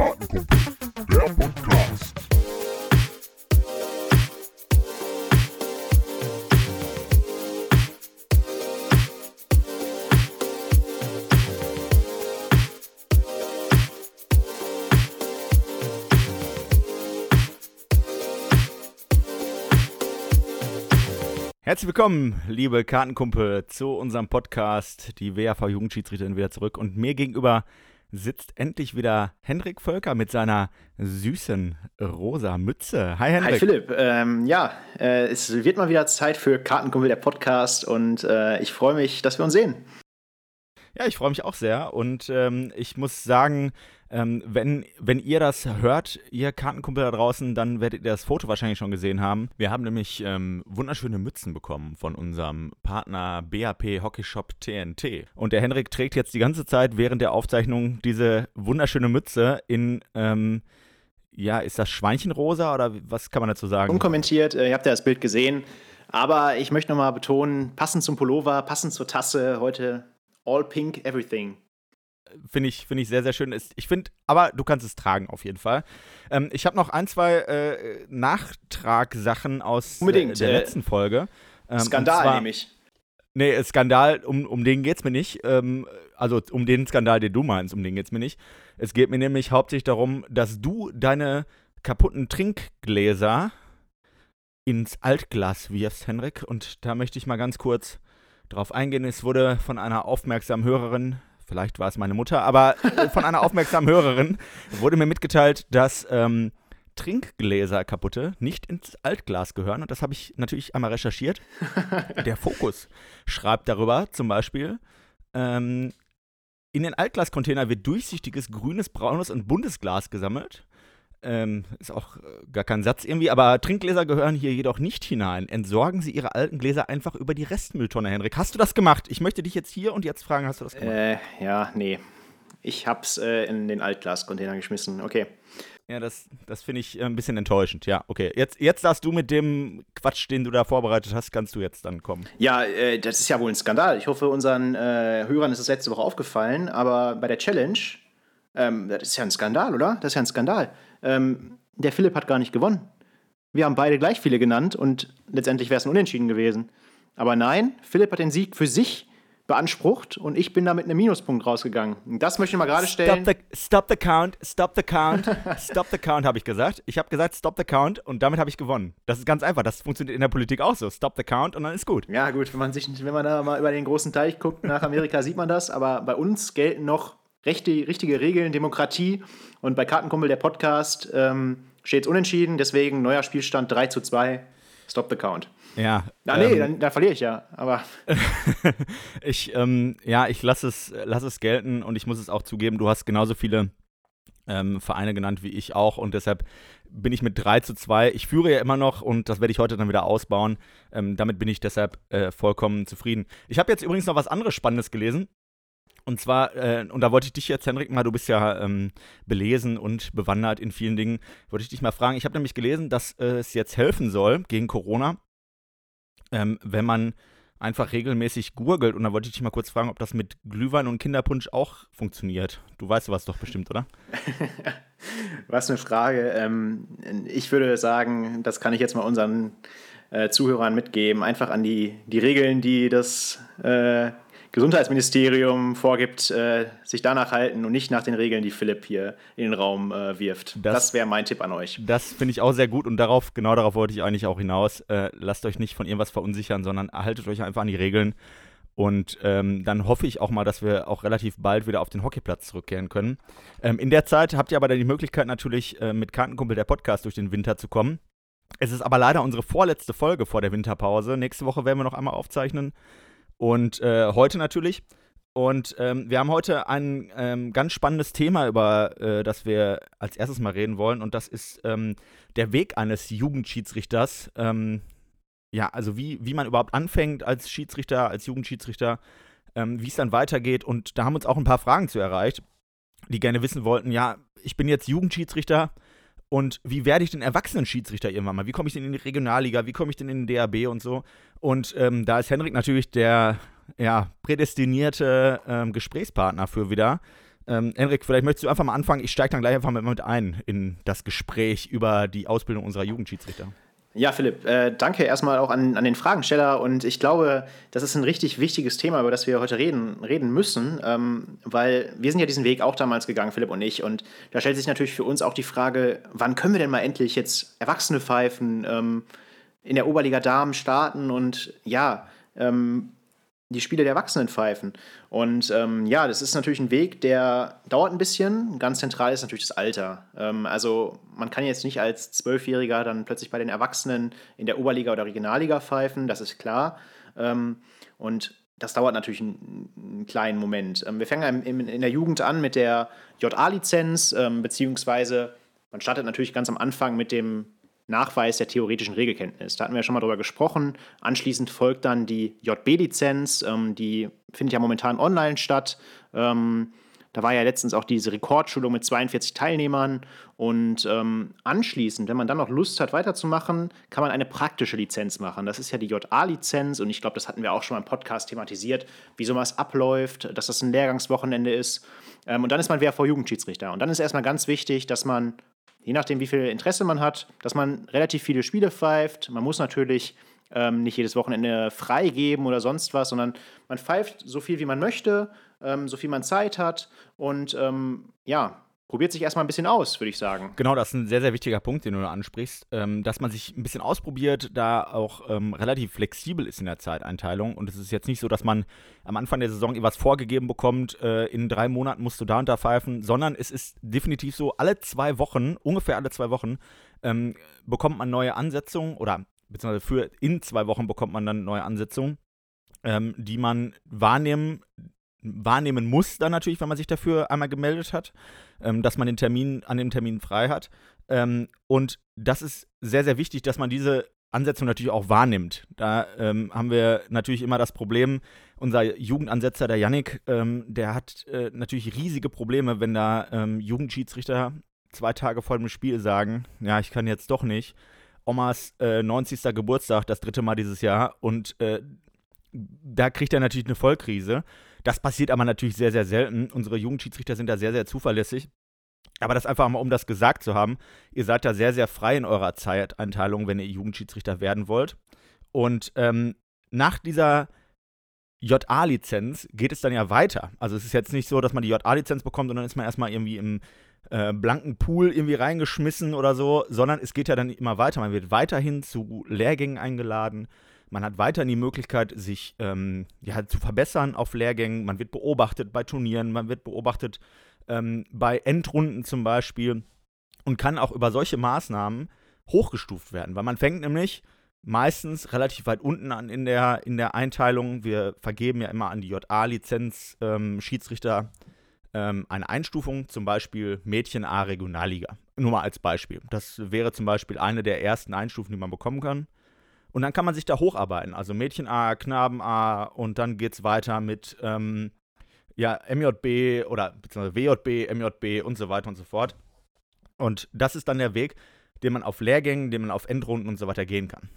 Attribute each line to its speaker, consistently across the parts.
Speaker 1: Kartenkumpel, der Podcast.
Speaker 2: Herzlich willkommen, liebe Kartenkumpel, zu unserem Podcast, die WAV Jugendschiedsrichterin wieder zurück. Und mir gegenüber sitzt endlich wieder Hendrik Völker mit seiner süßen rosa Mütze. Hi Hendrik.
Speaker 3: Hi Philipp, ähm, ja, äh, es wird mal wieder Zeit für Kartenkumpel, der Podcast und äh, ich freue mich, dass wir uns sehen.
Speaker 2: Ja, ich freue mich auch sehr und ähm, ich muss sagen, ähm, wenn, wenn ihr das hört, ihr Kartenkumpel da draußen, dann werdet ihr das Foto wahrscheinlich schon gesehen haben. Wir haben nämlich ähm, wunderschöne Mützen bekommen von unserem Partner BAP Hockey Shop TNT. Und der Henrik trägt jetzt die ganze Zeit während der Aufzeichnung diese wunderschöne Mütze in, ähm, ja, ist das Schweinchenrosa oder was kann man dazu sagen?
Speaker 3: Unkommentiert, äh, ihr habt ja das Bild gesehen, aber ich möchte nochmal betonen, passend zum Pullover, passend zur Tasse, heute all pink everything.
Speaker 2: Finde ich, find ich sehr, sehr schön. Ich finde, aber du kannst es tragen auf jeden Fall. Ähm, ich habe noch ein, zwei äh, Nachtragsachen aus äh, der
Speaker 3: äh,
Speaker 2: letzten Folge. Ähm,
Speaker 3: Skandal nämlich.
Speaker 2: Nee, Skandal, um, um den geht es mir nicht. Ähm, also um den Skandal, den du meinst, um den geht es mir nicht. Es geht mir nämlich hauptsächlich darum, dass du deine kaputten Trinkgläser ins Altglas wirfst, Henrik. Und da möchte ich mal ganz kurz drauf eingehen. Es wurde von einer aufmerksamen Hörerin, vielleicht war es meine Mutter, aber äh, von einer aufmerksamen Hörerin wurde mir mitgeteilt, dass ähm, Trinkgläser kaputte nicht ins Altglas gehören. Und das habe ich natürlich einmal recherchiert. Der Fokus schreibt darüber zum Beispiel, ähm, in den Altglascontainer wird durchsichtiges grünes, braunes und buntes Glas gesammelt. Ähm, ist auch äh, gar kein Satz irgendwie, aber Trinkgläser gehören hier jedoch nicht hinein. Entsorgen Sie Ihre alten Gläser einfach über die Restmülltonne, Henrik. Hast du das gemacht? Ich möchte dich jetzt hier und jetzt fragen, hast du das gemacht?
Speaker 3: Äh, ja, nee. Ich hab's äh, in den Altglascontainer geschmissen. Okay.
Speaker 2: Ja, das, das finde ich äh, ein bisschen enttäuschend. Ja, okay. Jetzt, jetzt darfst du mit dem Quatsch, den du da vorbereitet hast, kannst du jetzt dann kommen.
Speaker 3: Ja, äh, das ist ja wohl ein Skandal. Ich hoffe, unseren äh, Hörern ist es letzte Woche aufgefallen, aber bei der Challenge, ähm, das ist ja ein Skandal, oder? Das ist ja ein Skandal. Ähm, der Philipp hat gar nicht gewonnen. Wir haben beide gleich viele genannt und letztendlich wäre es ein Unentschieden gewesen. Aber nein, Philipp hat den Sieg für sich beansprucht und ich bin da mit einem Minuspunkt rausgegangen. Und Das möchte ich mal gerade stellen.
Speaker 2: Stop the, stop the count, stop the count, stop the count, habe ich gesagt. Ich habe gesagt, stop the count und damit habe ich gewonnen. Das ist ganz einfach. Das funktioniert in der Politik auch so. Stop the count und dann ist gut.
Speaker 3: Ja, gut, wenn man, sich, wenn man da mal über den großen Teich guckt, nach Amerika sieht man das, aber bei uns gelten noch rechte, richtige Regeln, Demokratie und bei Kartenkumpel, der Podcast, ähm, steht es unentschieden, deswegen neuer Spielstand 3 zu 2. Stop the count.
Speaker 2: Ja.
Speaker 3: Ah, nee,
Speaker 2: ähm,
Speaker 3: dann, dann verliere ich ja, aber
Speaker 2: ich, ähm, ja, ich lasse es, lass es gelten und ich muss es auch zugeben, du hast genauso viele ähm, Vereine genannt wie ich auch und deshalb bin ich mit 3 zu 2. Ich führe ja immer noch und das werde ich heute dann wieder ausbauen. Ähm, damit bin ich deshalb äh, vollkommen zufrieden. Ich habe jetzt übrigens noch was anderes Spannendes gelesen. Und zwar, äh, und da wollte ich dich jetzt, Henrik, mal, du bist ja ähm, belesen und bewandert in vielen Dingen, wollte ich dich mal fragen. Ich habe nämlich gelesen, dass äh, es jetzt helfen soll gegen Corona, ähm, wenn man einfach regelmäßig gurgelt. Und da wollte ich dich mal kurz fragen, ob das mit Glühwein und Kinderpunsch auch funktioniert. Du weißt sowas doch bestimmt, oder?
Speaker 3: was eine Frage. Ähm, ich würde sagen, das kann ich jetzt mal unseren äh, Zuhörern mitgeben. Einfach an die, die Regeln, die das äh, Gesundheitsministerium vorgibt, äh, sich danach halten und nicht nach den Regeln, die Philipp hier in den Raum äh, wirft.
Speaker 2: Das-
Speaker 3: Das, wäre mein Tipp an euch.
Speaker 2: Das finde ich auch sehr gut und darauf, genau darauf wollte ich eigentlich auch hinaus. Äh, lasst euch nicht von irgendwas verunsichern, sondern haltet euch einfach an die Regeln. Und ähm, dann hoffe ich auch mal, dass wir auch relativ bald wieder auf den Hockeyplatz zurückkehren können. Ähm, in der Zeit habt ihr aber dann die Möglichkeit natürlich äh, mit Kartenkumpel der Podcast durch den Winter zu kommen. Es ist aber leider unsere vorletzte Folge vor der Winterpause. Nächste Woche werden wir noch einmal aufzeichnen. Und äh, heute natürlich. Und ähm, wir haben heute ein ähm, ganz spannendes Thema, über äh, das wir als erstes mal reden wollen. Und das ist ähm, der Weg eines Jugendschiedsrichters. Ähm, ja, also wie, wie man überhaupt anfängt als Schiedsrichter, als Jugendschiedsrichter, ähm, wie es dann weitergeht. Und da haben uns auch ein paar Fragen zu erreicht, die gerne wissen wollten, ja, ich bin jetzt Jugendschiedsrichter und wie werde ich denn Erwachsenen-Schiedsrichter irgendwann mal? Wie komme ich denn in die Regionalliga? Wie komme ich denn in den DAB und so? Und ähm, da ist Henrik natürlich der ja, prädestinierte ähm, Gesprächspartner für wieder. Ähm, Henrik, vielleicht möchtest du einfach mal anfangen. Ich steige dann gleich einfach mit ein in das Gespräch über die Ausbildung unserer Jugendschiedsrichter.
Speaker 3: Ja, Philipp, äh, danke erstmal auch an, an den Fragensteller. Und ich glaube, das ist ein richtig wichtiges Thema, über das wir heute reden, reden müssen, ähm, weil wir sind ja diesen Weg auch damals gegangen, Philipp und ich, und da stellt sich natürlich für uns auch die Frage, wann können wir denn mal endlich jetzt Erwachsene pfeifen, ähm, in der Oberliga Damen starten? Und ja, ähm, die Spiele der Erwachsenen pfeifen. Und ähm, ja, das ist natürlich ein Weg, der dauert ein bisschen. Ganz zentral ist natürlich das Alter. Ähm, also man kann jetzt nicht als Zwölfjähriger dann plötzlich bei den Erwachsenen in der Oberliga oder Regionalliga pfeifen, das ist klar. Ähm, und das dauert natürlich einen, einen kleinen Moment. Ähm, wir fangen in, der Jugend an mit der JA-Lizenz, ähm, beziehungsweise man startet natürlich ganz am Anfang mit dem Nachweis der theoretischen Regelkenntnis. Da hatten wir ja schon mal drüber gesprochen. Anschließend folgt dann die JB-Lizenz, ähm, die findet ja momentan online statt. Ähm, da war ja letztens auch diese Rekordschulung mit 42 Teilnehmern. Und ähm, anschließend, wenn man dann noch Lust hat, weiterzumachen, kann man eine praktische Lizenz machen. Das ist ja die JA-Lizenz. Und ich glaube, das hatten wir auch schon mal im Podcast thematisiert, wie sowas abläuft, dass das ein Lehrgangswochenende ist. Ähm, und dann ist man WRV-Jugendschiedsrichter. Und dann ist erstmal ganz wichtig, dass man je nachdem, wie viel Interesse man hat, dass man relativ viele Spiele pfeift. Man muss natürlich ähm, nicht jedes Wochenende freigeben oder sonst was, sondern man pfeift so viel, wie man möchte, ähm, so viel man Zeit hat und ähm, ja, probiert sich erstmal ein bisschen aus, würde ich sagen.
Speaker 2: Genau, das ist ein sehr, sehr wichtiger Punkt, den du da ansprichst, ähm, dass man sich ein bisschen ausprobiert, da auch ähm, relativ flexibel ist in der Zeiteinteilung. Und es ist jetzt nicht so, dass man am Anfang der Saison etwas vorgegeben bekommt, äh, in drei Monaten musst du da unterpfeifen, sondern es ist definitiv so, alle zwei Wochen, ungefähr alle zwei Wochen, ähm, bekommt man neue Ansetzungen oder beziehungsweise für in zwei Wochen bekommt man dann neue Ansetzungen, ähm, die man wahrnehmen wahrnehmen muss, dann natürlich, wenn man sich dafür einmal gemeldet hat, ähm, dass man den Termin an dem Termin frei hat. Ähm, und das ist sehr, sehr wichtig, dass man diese Ansetzung natürlich auch wahrnimmt. Da ähm, haben wir natürlich immer das Problem, unser Jugendansetzer, der Yannick, ähm, der hat äh, natürlich riesige Probleme, wenn da ähm, Jugendschiedsrichter zwei Tage vor dem Spiel sagen, ja, ich kann jetzt doch nicht. Omas äh, 90. Geburtstag, das dritte Mal dieses Jahr, und äh, da kriegt er natürlich eine Vollkrise. Das passiert aber natürlich sehr, sehr selten. Unsere Jugendschiedsrichter sind da sehr, sehr zuverlässig. Aber das einfach mal, um das gesagt zu haben, ihr seid da sehr, sehr frei in eurer Zeiteinteilung, wenn ihr Jugendschiedsrichter werden wollt. Und ähm, nach dieser JA-Lizenz geht es dann ja weiter. Also es ist jetzt nicht so, dass man die JA-Lizenz bekommt dann ist man erstmal irgendwie im äh, blanken Pool irgendwie reingeschmissen oder so, sondern es geht ja dann immer weiter. Man wird weiterhin zu Lehrgängen eingeladen. Man hat weiterhin die Möglichkeit, sich ähm, ja, zu verbessern auf Lehrgängen. Man wird beobachtet bei Turnieren, man wird beobachtet ähm, bei Endrunden zum Beispiel und kann auch über solche Maßnahmen hochgestuft werden, weil man fängt nämlich meistens relativ weit unten an in der, in der Einteilung. Wir vergeben ja immer an die JA-Lizenz ähm, ähm, eine Einstufung, zum Beispiel Mädchen A Regionalliga. Nur mal als Beispiel. Das wäre zum Beispiel eine der ersten Einstufen, die man bekommen kann. Und dann kann man sich da hocharbeiten. Also Mädchen A, Knaben A und dann geht es weiter mit ähm, ja, MJB oder beziehungsweise WJB, MJB und so weiter und so fort. Und das ist dann der Weg, den man auf Lehrgängen, den man auf Endrunden und so weiter gehen kann.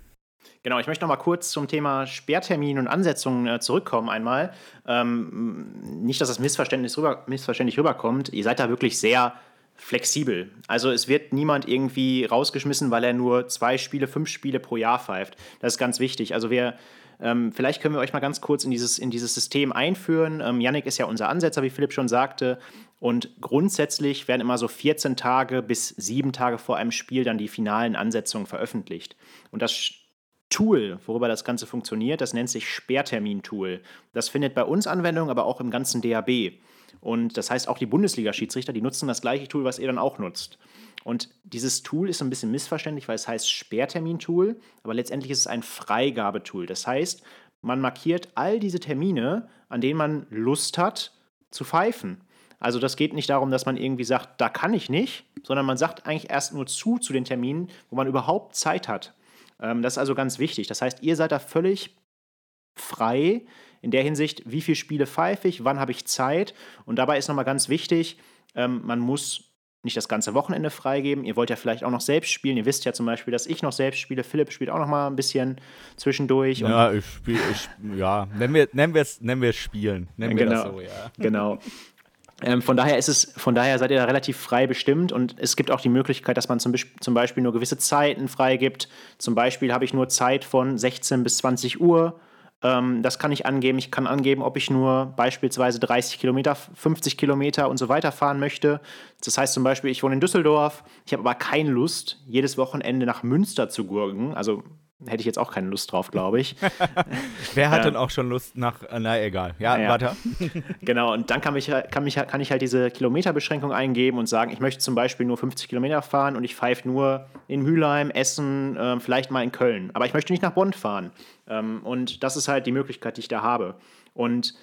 Speaker 3: Genau, ich möchte noch mal kurz zum Thema Sperrtermin und Ansetzungen äh, zurückkommen einmal. Ähm, nicht, dass das missverständlich, rüber, missverständlich rüberkommt. Ihr seid da wirklich sehr flexibel. Also es wird niemand irgendwie rausgeschmissen, weil er nur zwei Spiele, fünf Spiele pro Jahr pfeift. Das ist ganz wichtig. Also wir, ähm, vielleicht können wir euch mal ganz kurz in dieses, in dieses System einführen. Ähm, Yannick ist ja unser Ansetzer, wie Philipp schon sagte. Und grundsätzlich werden immer so 14 Tage bis sieben Tage vor einem Spiel dann die finalen Ansetzungen veröffentlicht. Und das Tool, worüber das Ganze funktioniert, das nennt sich Sperrtermin-Tool. Das findet bei uns Anwendung, aber auch im ganzen DAB. Und das heißt, auch die Bundesliga-Schiedsrichter, die nutzen das gleiche Tool, was ihr dann auch nutzt. Und dieses Tool ist ein bisschen missverständlich, weil es heißt Sperrtermin-Tool, aber letztendlich ist es ein Freigabetool. Das heißt, man markiert all diese Termine, an denen man Lust hat zu pfeifen. Also das geht nicht darum, dass man irgendwie sagt, da kann ich nicht, sondern man sagt eigentlich erst nur zu zu den Terminen, wo man überhaupt Zeit hat. Ähm, das ist also ganz wichtig. Das heißt, ihr seid da völlig frei, in der Hinsicht, wie viele Spiele pfeife ich, wann habe ich Zeit. Und dabei ist nochmal ganz wichtig, ähm, man muss nicht das ganze Wochenende freigeben. Ihr wollt ja vielleicht auch noch selbst spielen. Ihr wisst ja zum Beispiel, dass ich noch selbst spiele. Philipp spielt auch noch mal ein bisschen zwischendurch.
Speaker 2: Ja, ich spiele, ja, nennen wir, nennen wir es nennen wir Spielen. Nennen
Speaker 3: genau,
Speaker 2: wir das so, ja.
Speaker 3: Genau. Ähm, von daher ist es, von daher seid ihr da relativ frei bestimmt und es gibt auch die Möglichkeit, dass man zum, zum Beispiel nur gewisse Zeiten freigibt. Zum Beispiel habe ich nur Zeit von 16 bis 20 Uhr. Ähm, das kann ich angeben. Ich kann angeben, ob ich nur beispielsweise 30 Kilometer, 50 Kilometer und so weiter fahren möchte. Das heißt zum Beispiel, ich wohne in Düsseldorf, ich habe aber keine Lust, jedes Wochenende nach Münster zu gurken. Also hätte ich jetzt auch keine Lust drauf, glaube ich.
Speaker 2: Wer hat denn auch schon Lust nach, äh, na egal. Ja, ja. weiter.
Speaker 3: genau, und dann kann, mich, kann, mich, kann ich halt diese Kilometerbeschränkung eingeben und sagen, ich möchte zum Beispiel nur 50 Kilometer fahren und ich pfeife nur in Mülheim, Essen, äh, vielleicht mal in Köln. Aber ich möchte nicht nach Bonn fahren. Ähm, und das ist halt die Möglichkeit, die ich da habe. Und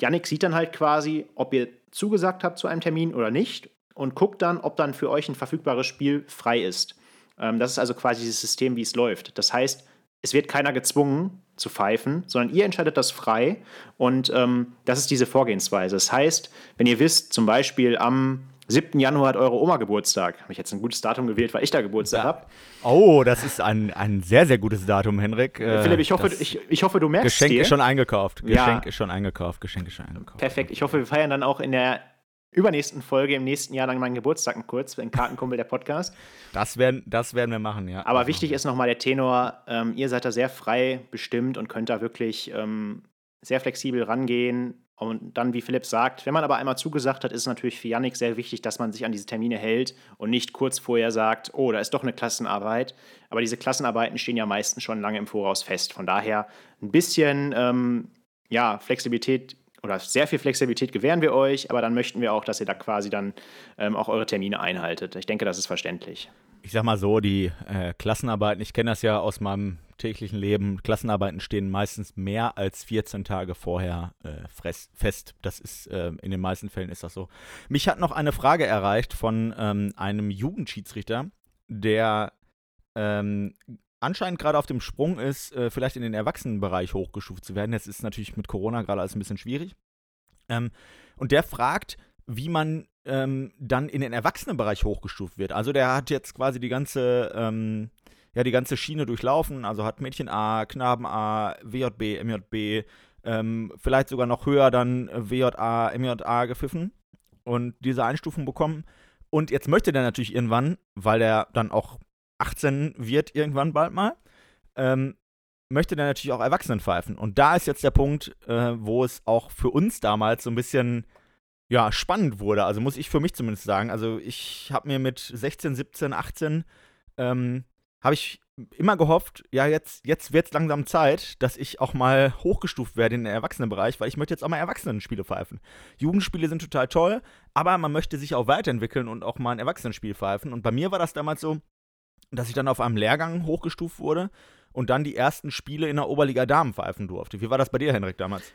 Speaker 3: Yannick sieht dann halt quasi, ob ihr zugesagt habt zu einem Termin oder nicht und guckt dann, ob dann für euch ein verfügbares Spiel frei ist. Ähm, das ist also quasi dieses System, wie es läuft. Das heißt, es wird keiner gezwungen zu pfeifen, sondern ihr entscheidet das frei und ähm, das ist diese Vorgehensweise. Das heißt, wenn ihr wisst, zum Beispiel am 7. Januar hat eure Oma Geburtstag. Habe ich jetzt ein gutes Datum gewählt, weil ich da Geburtstag ja. habe.
Speaker 2: Oh, das ist ein, ein sehr, sehr gutes Datum, Henrik.
Speaker 3: Äh, Philipp, ich hoffe, ich, ich hoffe, du merkst
Speaker 2: Geschenk
Speaker 3: dir.
Speaker 2: ist schon eingekauft. Geschenk ja. ist schon eingekauft. Geschenk ist schon eingekauft.
Speaker 3: Perfekt. Ich hoffe, wir feiern dann auch in der übernächsten Folge im nächsten Jahr dann meinen Geburtstag kurz, ein Kartenkumpel der Podcast.
Speaker 2: Das werden, das werden wir machen, ja.
Speaker 3: Aber wichtig ist nochmal der Tenor, ähm, ihr seid da sehr frei bestimmt und könnt da wirklich ähm, sehr flexibel rangehen. Und dann, wie Philipp sagt, wenn man aber einmal zugesagt hat, ist es natürlich für Yannick sehr wichtig, dass man sich an diese Termine hält und nicht kurz vorher sagt, oh, da ist doch eine Klassenarbeit. Aber diese Klassenarbeiten stehen ja meistens schon lange im Voraus fest. Von daher ein bisschen ähm, ja, Flexibilität oder sehr viel Flexibilität gewähren wir euch, aber dann möchten wir auch, dass ihr da quasi dann ähm, auch eure Termine einhaltet. Ich denke, das ist verständlich.
Speaker 2: Ich sag mal so, die äh, Klassenarbeiten, ich kenne das ja aus meinem täglichen Leben, Klassenarbeiten stehen meistens mehr als 14 Tage vorher äh, fest. Das ist, äh, in den meisten Fällen ist das so. Mich hat noch eine Frage erreicht von ähm, einem Jugendschiedsrichter, der ähm, anscheinend gerade auf dem Sprung ist, äh, vielleicht in den Erwachsenenbereich hochgestuft zu werden. Jetzt ist natürlich mit Corona gerade alles ein bisschen schwierig. Ähm, und der fragt, wie man ähm, dann in den Erwachsenenbereich hochgestuft wird. Also der hat jetzt quasi die ganze, ähm, ja, die ganze Schiene durchlaufen, also hat Mädchen A, Knaben A, WJB, MJB, ähm, vielleicht sogar noch höher dann WJA, MJA gepfiffen und diese Einstufung bekommen. Und jetzt möchte der natürlich irgendwann, weil er dann auch 18 wird irgendwann bald mal, ähm, möchte dann natürlich auch Erwachsenen pfeifen. Und da ist jetzt der Punkt, äh, wo es auch für uns damals so ein bisschen ja, spannend wurde. Also muss ich für mich zumindest sagen. Also ich habe mir mit 16, 17, 18 ähm, habe ich immer gehofft, ja, jetzt, jetzt wird es langsam Zeit, dass ich auch mal hochgestuft werde in den Erwachsenenbereich, weil ich möchte jetzt auch mal Erwachsenenspiele pfeifen. Jugendspiele sind total toll, aber man möchte sich auch weiterentwickeln und auch mal ein Erwachsenenspiel pfeifen. Und bei mir war das damals so, dass ich dann auf einem Lehrgang hochgestuft wurde und dann die ersten Spiele in der Oberliga Damen pfeifen durfte. Wie war das bei dir, Henrik, damals?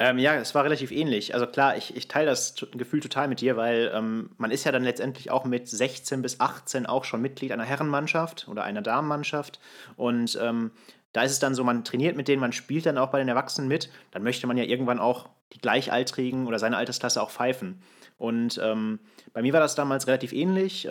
Speaker 3: Ähm, ja, es war relativ ähnlich. Also klar, ich, ich teile das Gefühl total mit dir, weil ähm, man ist ja dann letztendlich auch mit 16 bis 18 auch schon Mitglied einer Herrenmannschaft oder einer Damenmannschaft. Und ähm, da ist es dann so, man trainiert mit denen, man spielt dann auch bei den Erwachsenen mit. Dann möchte man ja irgendwann auch die Gleichaltrigen oder seine Altersklasse auch pfeifen. Und ähm, bei mir war das damals relativ ähnlich.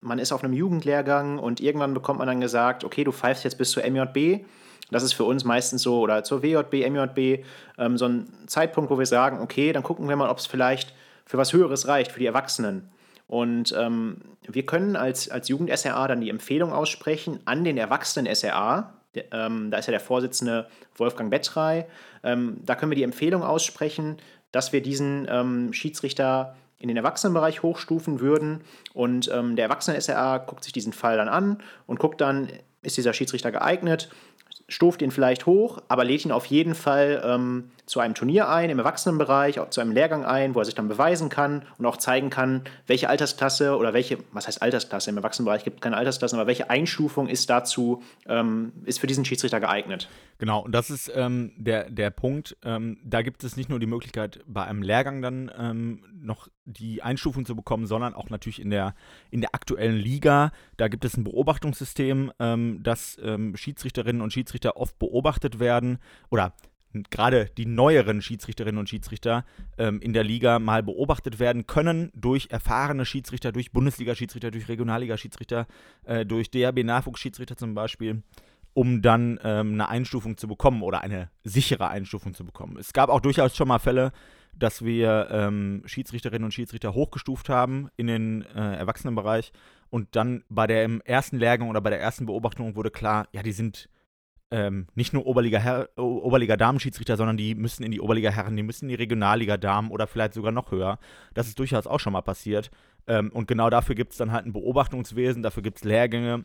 Speaker 3: Man ist auf einem Jugendlehrgang und irgendwann bekommt man dann gesagt, okay, du pfeifst jetzt bis zur MJB. Das ist für uns meistens so, oder zur WJB, MJB, ähm, so ein Zeitpunkt, wo wir sagen, okay, dann gucken wir mal, ob es vielleicht für was Höheres reicht, für die Erwachsenen. Und ähm, wir können als, als Jugend-SRA dann die Empfehlung aussprechen an den Erwachsenen-SRA. Ähm, da ist ja der Vorsitzende Wolfgang Bettrey. Ähm, da können wir die Empfehlung aussprechen, dass wir diesen ähm, Schiedsrichter in den Erwachsenenbereich hochstufen würden. Und ähm, der Erwachsene-SRA guckt sich diesen Fall dann an und guckt dann, ist dieser Schiedsrichter geeignet, stuft ihn vielleicht hoch, aber lädt ihn auf jeden Fall ähm, zu einem Turnier ein, im Erwachsenenbereich, zu einem Lehrgang ein, wo er sich dann beweisen kann und auch zeigen kann, welche Altersklasse oder welche, was heißt Altersklasse, im Erwachsenenbereich gibt es keine Altersklasse, aber welche Einstufung ist dazu, ähm, ist für diesen Schiedsrichter geeignet.
Speaker 2: Genau, und das ist ähm, der, der Punkt. Ähm, da gibt es nicht nur die Möglichkeit, bei einem Lehrgang dann ähm, noch die Einstufung zu bekommen, sondern auch natürlich in der, in der aktuellen Liga. Da gibt es ein Beobachtungssystem, ähm, dass ähm, Schiedsrichterinnen und Schiedsrichter oft beobachtet werden oder gerade die neueren Schiedsrichterinnen und Schiedsrichter ähm, in der Liga mal beobachtet werden können durch erfahrene Schiedsrichter, durch Bundesliga-Schiedsrichter, durch Regionalliga-Schiedsrichter, äh, durch DRB-Nachwuchsschiedsrichter zum Beispiel, um dann ähm, eine Einstufung zu bekommen oder eine sichere Einstufung zu bekommen. Es gab auch durchaus schon mal Fälle, dass wir ähm, Schiedsrichterinnen und Schiedsrichter hochgestuft haben in den äh, Erwachsenenbereich. Und dann bei der ersten Lehrgang oder bei der ersten Beobachtung wurde klar, ja, die sind ähm, nicht nur Oberliga, Oberliga Damen-Schiedsrichter, sondern die müssen in die Oberliga Herren, die müssen in die Regionalliga Damen oder vielleicht sogar noch höher. Das ist durchaus auch schon mal passiert. Ähm, und genau dafür gibt es dann halt ein Beobachtungswesen, dafür gibt es Lehrgänge,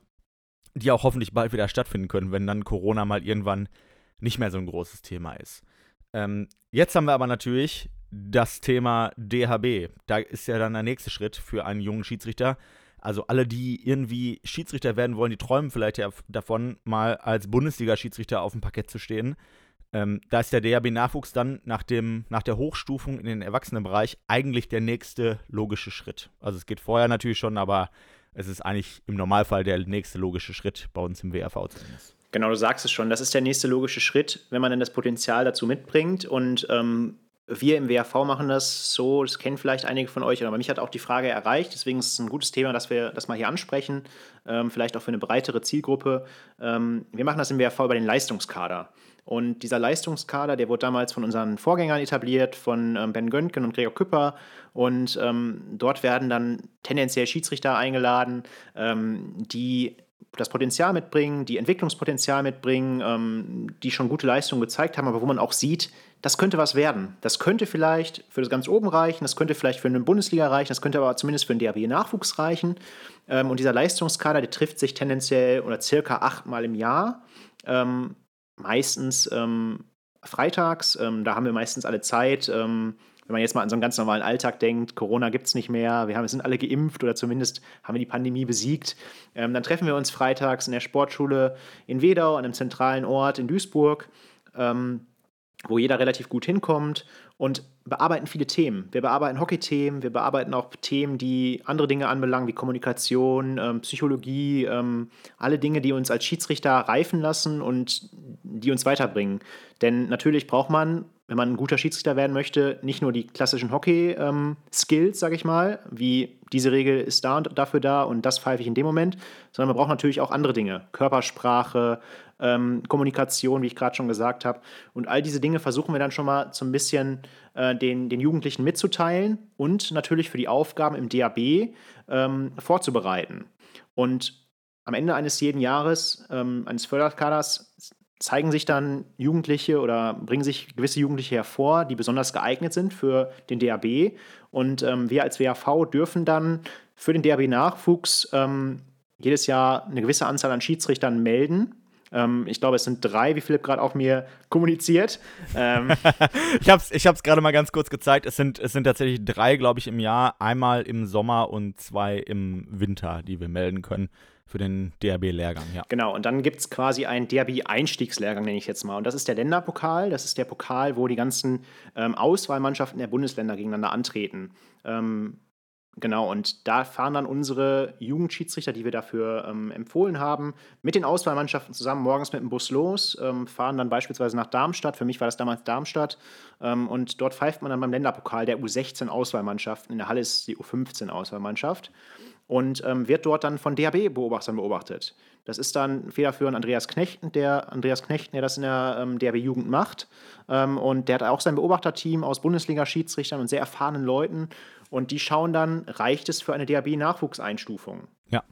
Speaker 2: die auch hoffentlich bald wieder stattfinden können, wenn dann Corona mal irgendwann nicht mehr so ein großes Thema ist. Ähm, jetzt haben wir aber natürlich das Thema DHB. Da ist ja dann der nächste Schritt für einen jungen Schiedsrichter. Also alle, die irgendwie Schiedsrichter werden wollen, die träumen vielleicht ja davon, mal als Bundesliga-Schiedsrichter auf dem Parkett zu stehen. Ähm, da ist der DHB-Nachwuchs dann nach, dem, nach der Hochstufung in den Erwachsenenbereich eigentlich der nächste logische Schritt. Also es geht vorher natürlich schon, aber es ist eigentlich im Normalfall der nächste logische Schritt bei uns im WRV zumindest.
Speaker 3: Genau, du sagst es schon. Das ist der nächste logische Schritt, wenn man dann das Potenzial dazu mitbringt. Und ähm, wir im WRV machen das so, das kennen vielleicht einige von euch, aber mich hat auch die Frage erreicht. Deswegen ist es ein gutes Thema, dass wir das mal hier ansprechen, ähm, vielleicht auch für eine breitere Zielgruppe. Ähm, wir machen das im WRV über den Leistungskader. Und dieser Leistungskader, der wurde damals von unseren Vorgängern etabliert, von ähm, Ben Göntgen und Gregor Küpper. Und ähm, dort werden dann tendenziell Schiedsrichter eingeladen, ähm, die das Potenzial mitbringen, die Entwicklungspotenzial mitbringen, ähm, die schon gute Leistungen gezeigt haben, aber wo man auch sieht, das könnte was werden. Das könnte vielleicht für das ganz oben reichen, das könnte vielleicht für eine Bundesliga reichen, das könnte aber zumindest für den DAB-Nachwuchs reichen. Ähm, und dieser Leistungskader, der trifft sich tendenziell oder circa achtmal im Jahr, ähm, meistens ähm, freitags. Ähm, da haben wir meistens alle Zeit ähm, wenn man jetzt mal an so einen ganz normalen Alltag denkt, Corona gibt es nicht mehr, wir haben, sind alle geimpft oder zumindest haben wir die Pandemie besiegt, ähm, dann treffen wir uns freitags in der Sportschule in Wedau, an einem zentralen Ort in Duisburg. Ähm, wo jeder relativ gut hinkommt und bearbeiten viele Themen. Wir bearbeiten Hockey-Themen, wir bearbeiten auch Themen, die andere Dinge anbelangen, wie Kommunikation, ähm, Psychologie, ähm, alle Dinge, die uns als Schiedsrichter reifen lassen und die uns weiterbringen. Denn natürlich braucht man, wenn man ein guter Schiedsrichter werden möchte, nicht nur die klassischen Hockey-Skills, ähm, sage ich mal, wie diese Regel ist da und dafür da und das pfeife ich in dem Moment, sondern man braucht natürlich auch andere Dinge. Körpersprache, ähm, Kommunikation, wie ich gerade schon gesagt habe. Und all diese Dinge versuchen wir dann schon mal so ein bisschen äh, den, den Jugendlichen mitzuteilen und natürlich für die Aufgaben im DAB ähm, vorzubereiten. Und am Ende eines jeden Jahres, ähm, eines Förderkaders, zeigen sich dann Jugendliche oder bringen sich gewisse Jugendliche hervor, die besonders geeignet sind für den DAB. Und ähm, wir als WAV dürfen dann für den DAB-Nachwuchs ähm, jedes Jahr eine gewisse Anzahl an Schiedsrichtern melden. Ähm, ich glaube, es sind drei, wie Philipp gerade auch mir kommuniziert. Ähm
Speaker 2: ich habe es ich gerade mal ganz kurz gezeigt. Es sind, es sind tatsächlich drei, glaube ich, im Jahr. Einmal im Sommer und zwei im Winter, die wir melden können für den DRB-Lehrgang, ja.
Speaker 3: Genau, und dann gibt es quasi einen DRB-Einstiegslehrgang, nenne ich jetzt mal. Und das ist der Länderpokal. Das ist der Pokal, wo die ganzen ähm, Auswahlmannschaften der Bundesländer gegeneinander antreten. Ähm, Genau, und da fahren dann unsere Jugendschiedsrichter, die wir dafür ähm, empfohlen haben, mit den Auswahlmannschaften zusammen morgens mit dem Bus los, ähm, fahren dann beispielsweise nach Darmstadt. Für mich war das damals Darmstadt. Ähm, und dort pfeift man dann beim Länderpokal der U16-Auswahlmannschaften. In der Halle ist die U15-Auswahlmannschaft und ähm, wird dort dann von DHB-Beobachtern beobachtet. Das ist dann federführend Andreas Knechten, der Andreas Knechten, der das in der ähm, DHB-Jugend macht. Ähm, und der hat auch sein Beobachterteam aus Bundesliga-Schiedsrichtern und sehr erfahrenen Leuten. Und die schauen dann, reicht es für eine DHB-Nachwuchseinstufung?
Speaker 2: Ja,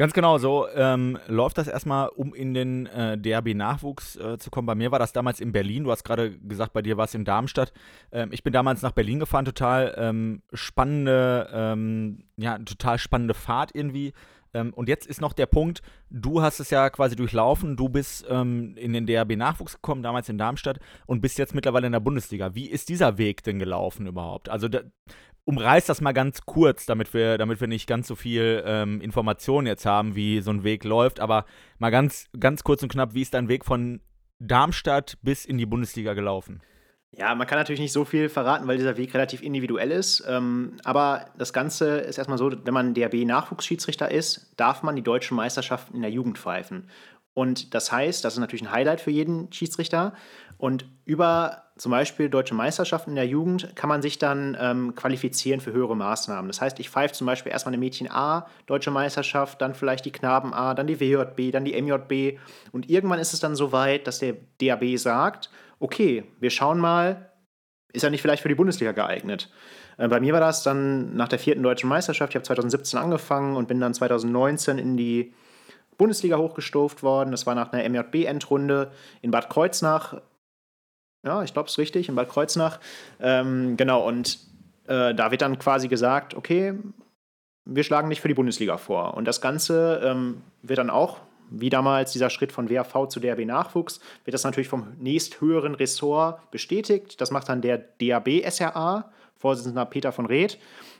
Speaker 2: ganz genau so ähm, läuft das erstmal, um in den äh, DHB-Nachwuchs äh, zu kommen. Bei mir war das damals in Berlin. Du hast gerade gesagt, bei dir war es in Darmstadt. Ähm, ich bin damals nach Berlin gefahren, total ähm, spannende, ähm, ja, total spannende Fahrt irgendwie. Ähm, und jetzt ist noch der Punkt, du hast es ja quasi durchlaufen, du bist ähm, in den DRB-Nachwuchs gekommen, damals in Darmstadt, und bist jetzt mittlerweile in der Bundesliga. Wie ist dieser Weg denn gelaufen überhaupt? Also da, umreiß das mal ganz kurz, damit wir, damit wir nicht ganz so viel ähm, Informationen jetzt haben, wie so ein Weg läuft, aber mal ganz, ganz kurz und knapp, wie ist dein Weg von Darmstadt bis in die Bundesliga gelaufen?
Speaker 3: Ja, man kann natürlich nicht so viel verraten, weil dieser Weg relativ individuell ist. Ähm, aber das Ganze ist erstmal so, wenn man DRB-Nachwuchsschiedsrichter ist, darf man die deutschen Meisterschaften in der Jugend pfeifen. Und das heißt, das ist natürlich ein Highlight für jeden Schiedsrichter. Und über zum Beispiel deutsche Meisterschaften in der Jugend kann man sich dann ähm, qualifizieren für höhere Maßnahmen. Das heißt, ich pfeife zum Beispiel erstmal eine Mädchen A, deutsche Meisterschaft, dann vielleicht die Knaben A, dann die WJB, dann die MJB. Und irgendwann ist es dann so weit, dass der DAB sagt, okay, wir schauen mal, ist er nicht vielleicht für die Bundesliga geeignet? Äh, bei mir war das dann nach der vierten deutschen Meisterschaft. Ich habe 2017 angefangen und bin dann 2019 in die Bundesliga hochgestuft worden. Das war nach einer MJB-Endrunde in Bad Kreuznach. Ja, ich glaube, es richtig, in Bad Kreuznach. Ähm, genau, und äh, da wird dann quasi gesagt, okay, wir schlagen nicht für die Bundesliga vor. Und das Ganze ähm, wird dann auch, wie damals dieser Schritt von WAV zu DRB Nachwuchs, wird das natürlich vom nächsthöheren Ressort bestätigt. Das macht dann der DAB SRA, Vorsitzender Peter von Reth.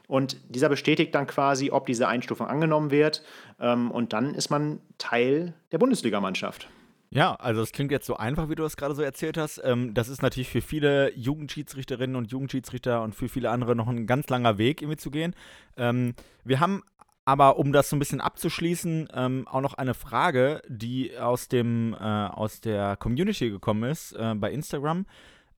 Speaker 3: Und dieser bestätigt dann quasi, ob diese Einstufung angenommen wird. Ähm, und dann ist man Teil der Bundesligamannschaft.
Speaker 2: Ja, also es klingt jetzt so einfach, wie du es gerade so erzählt hast. Ähm, das ist natürlich für viele Jugendschiedsrichterinnen und Jugendschiedsrichter und für viele andere noch ein ganz langer Weg irgendwie zu gehen. Ähm, wir haben aber, um das so ein bisschen abzuschließen, ähm, auch noch eine Frage, die aus, dem, äh, aus der Community gekommen ist äh, bei Instagram.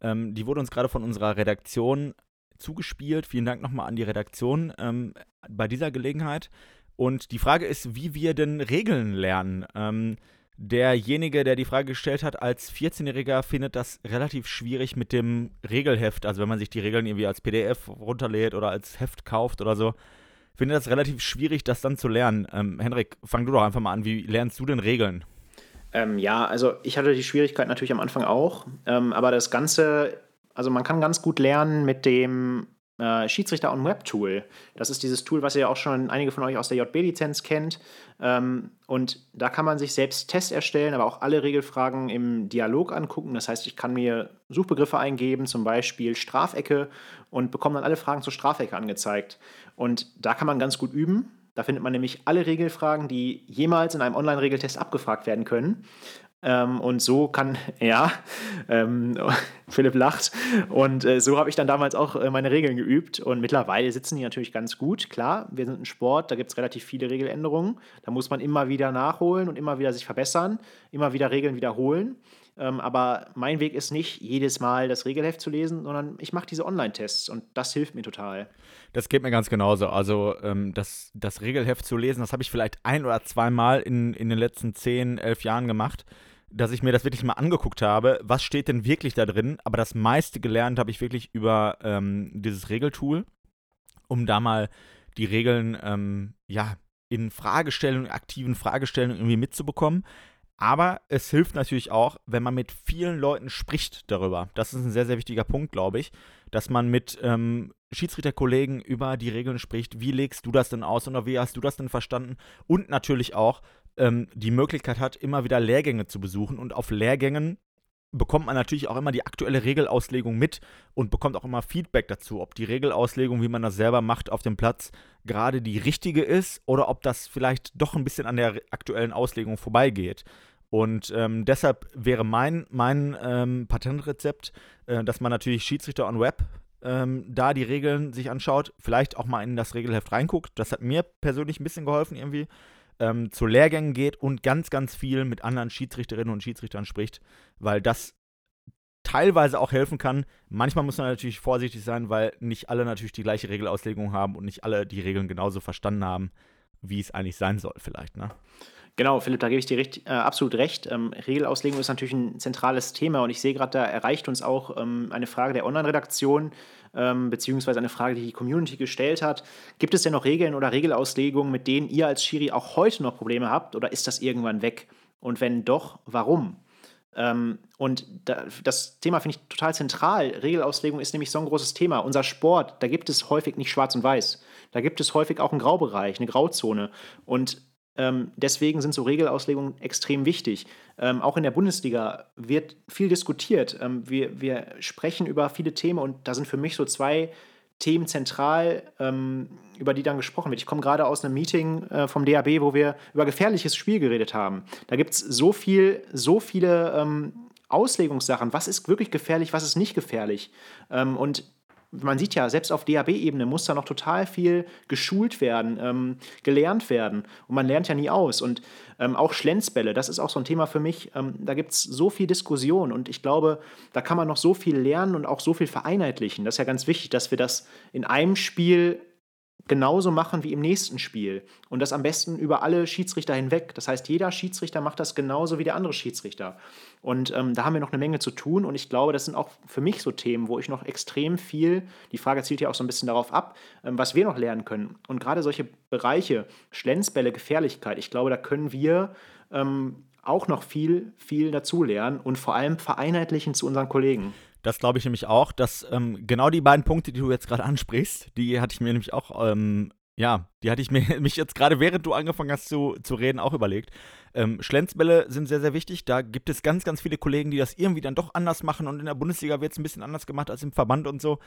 Speaker 2: Ähm, die wurde uns gerade von unserer Redaktion zugespielt. Vielen Dank nochmal an die Redaktion ähm, bei dieser Gelegenheit. Und die Frage ist, wie wir denn Regeln lernen. Ähm, derjenige, der die Frage gestellt hat, als 14-Jähriger findet das relativ schwierig mit dem Regelheft. Also wenn man sich die Regeln irgendwie als PDF runterlädt oder als Heft kauft oder so, findet das relativ schwierig, das dann zu lernen. Ähm, Henrik, fang du doch einfach mal an. Wie lernst du denn Regeln?
Speaker 3: Ähm, ja, also ich hatte die Schwierigkeit natürlich am Anfang auch, ähm, aber das Ganze, also man kann ganz gut lernen mit dem äh, Schiedsrichter on Web Tool. Das ist dieses Tool, was ihr auch schon einige von euch aus der JB-Lizenz kennt. Ähm, und da kann man sich selbst Tests erstellen, aber auch alle Regelfragen im Dialog angucken. Das heißt, ich kann mir Suchbegriffe eingeben, zum Beispiel Strafecke, und bekomme dann alle Fragen zur Strafecke angezeigt. Und da kann man ganz gut üben. Da findet man nämlich alle Regelfragen, die jemals in einem Online-Regeltest abgefragt werden können. Ähm, und so kann, ja, ähm, Philipp lacht. Und äh, so habe ich dann damals auch äh, meine Regeln geübt. Und mittlerweile sitzen die natürlich ganz gut. Klar, wir sind ein Sport, da gibt es relativ viele Regeländerungen. Da muss man immer wieder nachholen und immer wieder sich verbessern, immer wieder Regeln wiederholen. Ähm, aber mein Weg ist nicht, jedes Mal das Regelheft zu lesen, sondern ich mache diese Online-Tests und das hilft mir total.
Speaker 2: Das geht mir ganz genauso. Also ähm, das, das Regelheft zu lesen, das habe ich vielleicht ein oder zweimal in, in den letzten zehn, elf Jahren gemacht dass ich mir das wirklich mal angeguckt habe, was steht denn wirklich da drin. Aber das meiste gelernt habe ich wirklich über ähm, dieses Regeltool, um da mal die Regeln ähm, ja in Fragestellungen, aktiven Fragestellungen irgendwie mitzubekommen. Aber es hilft natürlich auch, wenn man mit vielen Leuten spricht darüber. Das ist ein sehr, sehr wichtiger Punkt, glaube ich, dass man mit ähm, Schiedsrichterkollegen über die Regeln spricht. Wie legst du das denn aus oder wie hast du das denn verstanden? Und natürlich auch, ähm, die Möglichkeit hat, immer wieder Lehrgänge zu besuchen. Und auf Lehrgängen bekommt man natürlich auch immer die aktuelle Regelauslegung mit und bekommt auch immer Feedback dazu, ob die Regelauslegung, wie man das selber macht auf dem Platz, gerade die richtige ist oder ob das vielleicht doch ein bisschen an der aktuellen Auslegung vorbeigeht. Und ähm, deshalb wäre mein, mein ähm, Patentrezept, äh, dass man natürlich Schiedsrichter on Web ähm, da die Regeln sich anschaut, vielleicht auch mal in das Regelheft reinguckt. Das hat mir persönlich ein bisschen geholfen irgendwie ähm, zu Lehrgängen geht und ganz, ganz viel mit anderen Schiedsrichterinnen und Schiedsrichtern spricht, weil das teilweise auch helfen kann. Manchmal muss man natürlich vorsichtig sein, weil nicht alle natürlich die gleiche Regelauslegung haben und nicht alle die Regeln genauso verstanden haben, wie es eigentlich sein soll, vielleicht. Ne?
Speaker 3: Genau, Philipp, da gebe ich dir recht, äh, absolut recht. Ähm, Regelauslegung ist natürlich ein zentrales Thema und ich sehe gerade, da erreicht uns auch ähm, eine Frage der Online-Redaktion ähm, beziehungsweise eine Frage, die die Community gestellt hat. Gibt es denn noch Regeln oder Regelauslegungen, mit denen ihr als Schiri auch heute noch Probleme habt oder ist das irgendwann weg? Und wenn doch, warum? Ähm, und da, das Thema finde ich total zentral. Regelauslegung ist nämlich so ein großes Thema. Unser Sport, da gibt es häufig nicht schwarz und weiß. Da gibt es häufig auch einen Graubereich, eine Grauzone. Und ähm, deswegen sind so Regelauslegungen extrem wichtig. Ähm, auch in der Bundesliga wird viel diskutiert. Ähm, wir, wir sprechen über viele Themen und da sind für mich so zwei Themen zentral, ähm, über die dann gesprochen wird. Ich komme gerade aus einem Meeting äh, vom DAB, wo wir über gefährliches Spiel geredet haben. Da gibt es so viel, so viele ähm, Auslegungssachen. Was ist wirklich gefährlich, was ist nicht gefährlich? Ähm, und man sieht ja, selbst auf DAB-Ebene muss da noch total viel geschult werden, ähm, gelernt werden. Und man lernt ja nie aus. Und ähm, auch Schlenzbälle, das ist auch so ein Thema für mich. Ähm, da gibt es so viel Diskussion und ich glaube, da kann man noch so viel lernen und auch so viel vereinheitlichen. Das ist ja ganz wichtig, dass wir das in einem Spiel genauso machen wie im nächsten Spiel. Und das am besten über alle Schiedsrichter hinweg. Das heißt, jeder Schiedsrichter macht das genauso wie der andere Schiedsrichter. Und ähm, da haben wir noch eine Menge zu tun. Und ich glaube, das sind auch für mich so Themen, wo ich noch extrem viel, die Frage zielt ja auch so ein bisschen darauf ab, ähm, was wir noch lernen können. Und gerade solche Bereiche, Schlenzbälle, Gefährlichkeit, ich glaube, da können wir ähm, auch noch viel, viel dazulernen und vor allem vereinheitlichen zu unseren Kollegen.
Speaker 2: Das glaube ich nämlich auch, dass ähm, genau die beiden Punkte, die du jetzt gerade ansprichst, die hatte ich mir nämlich auch, ähm, ja, die hatte ich mir mich jetzt gerade, während du angefangen hast zu, zu reden, auch überlegt. Ähm, Schlenzbälle sind sehr, sehr wichtig. Da gibt es ganz, ganz viele Kollegen, die das irgendwie dann doch anders machen und in der Bundesliga wird es ein bisschen anders gemacht als im Verband und so.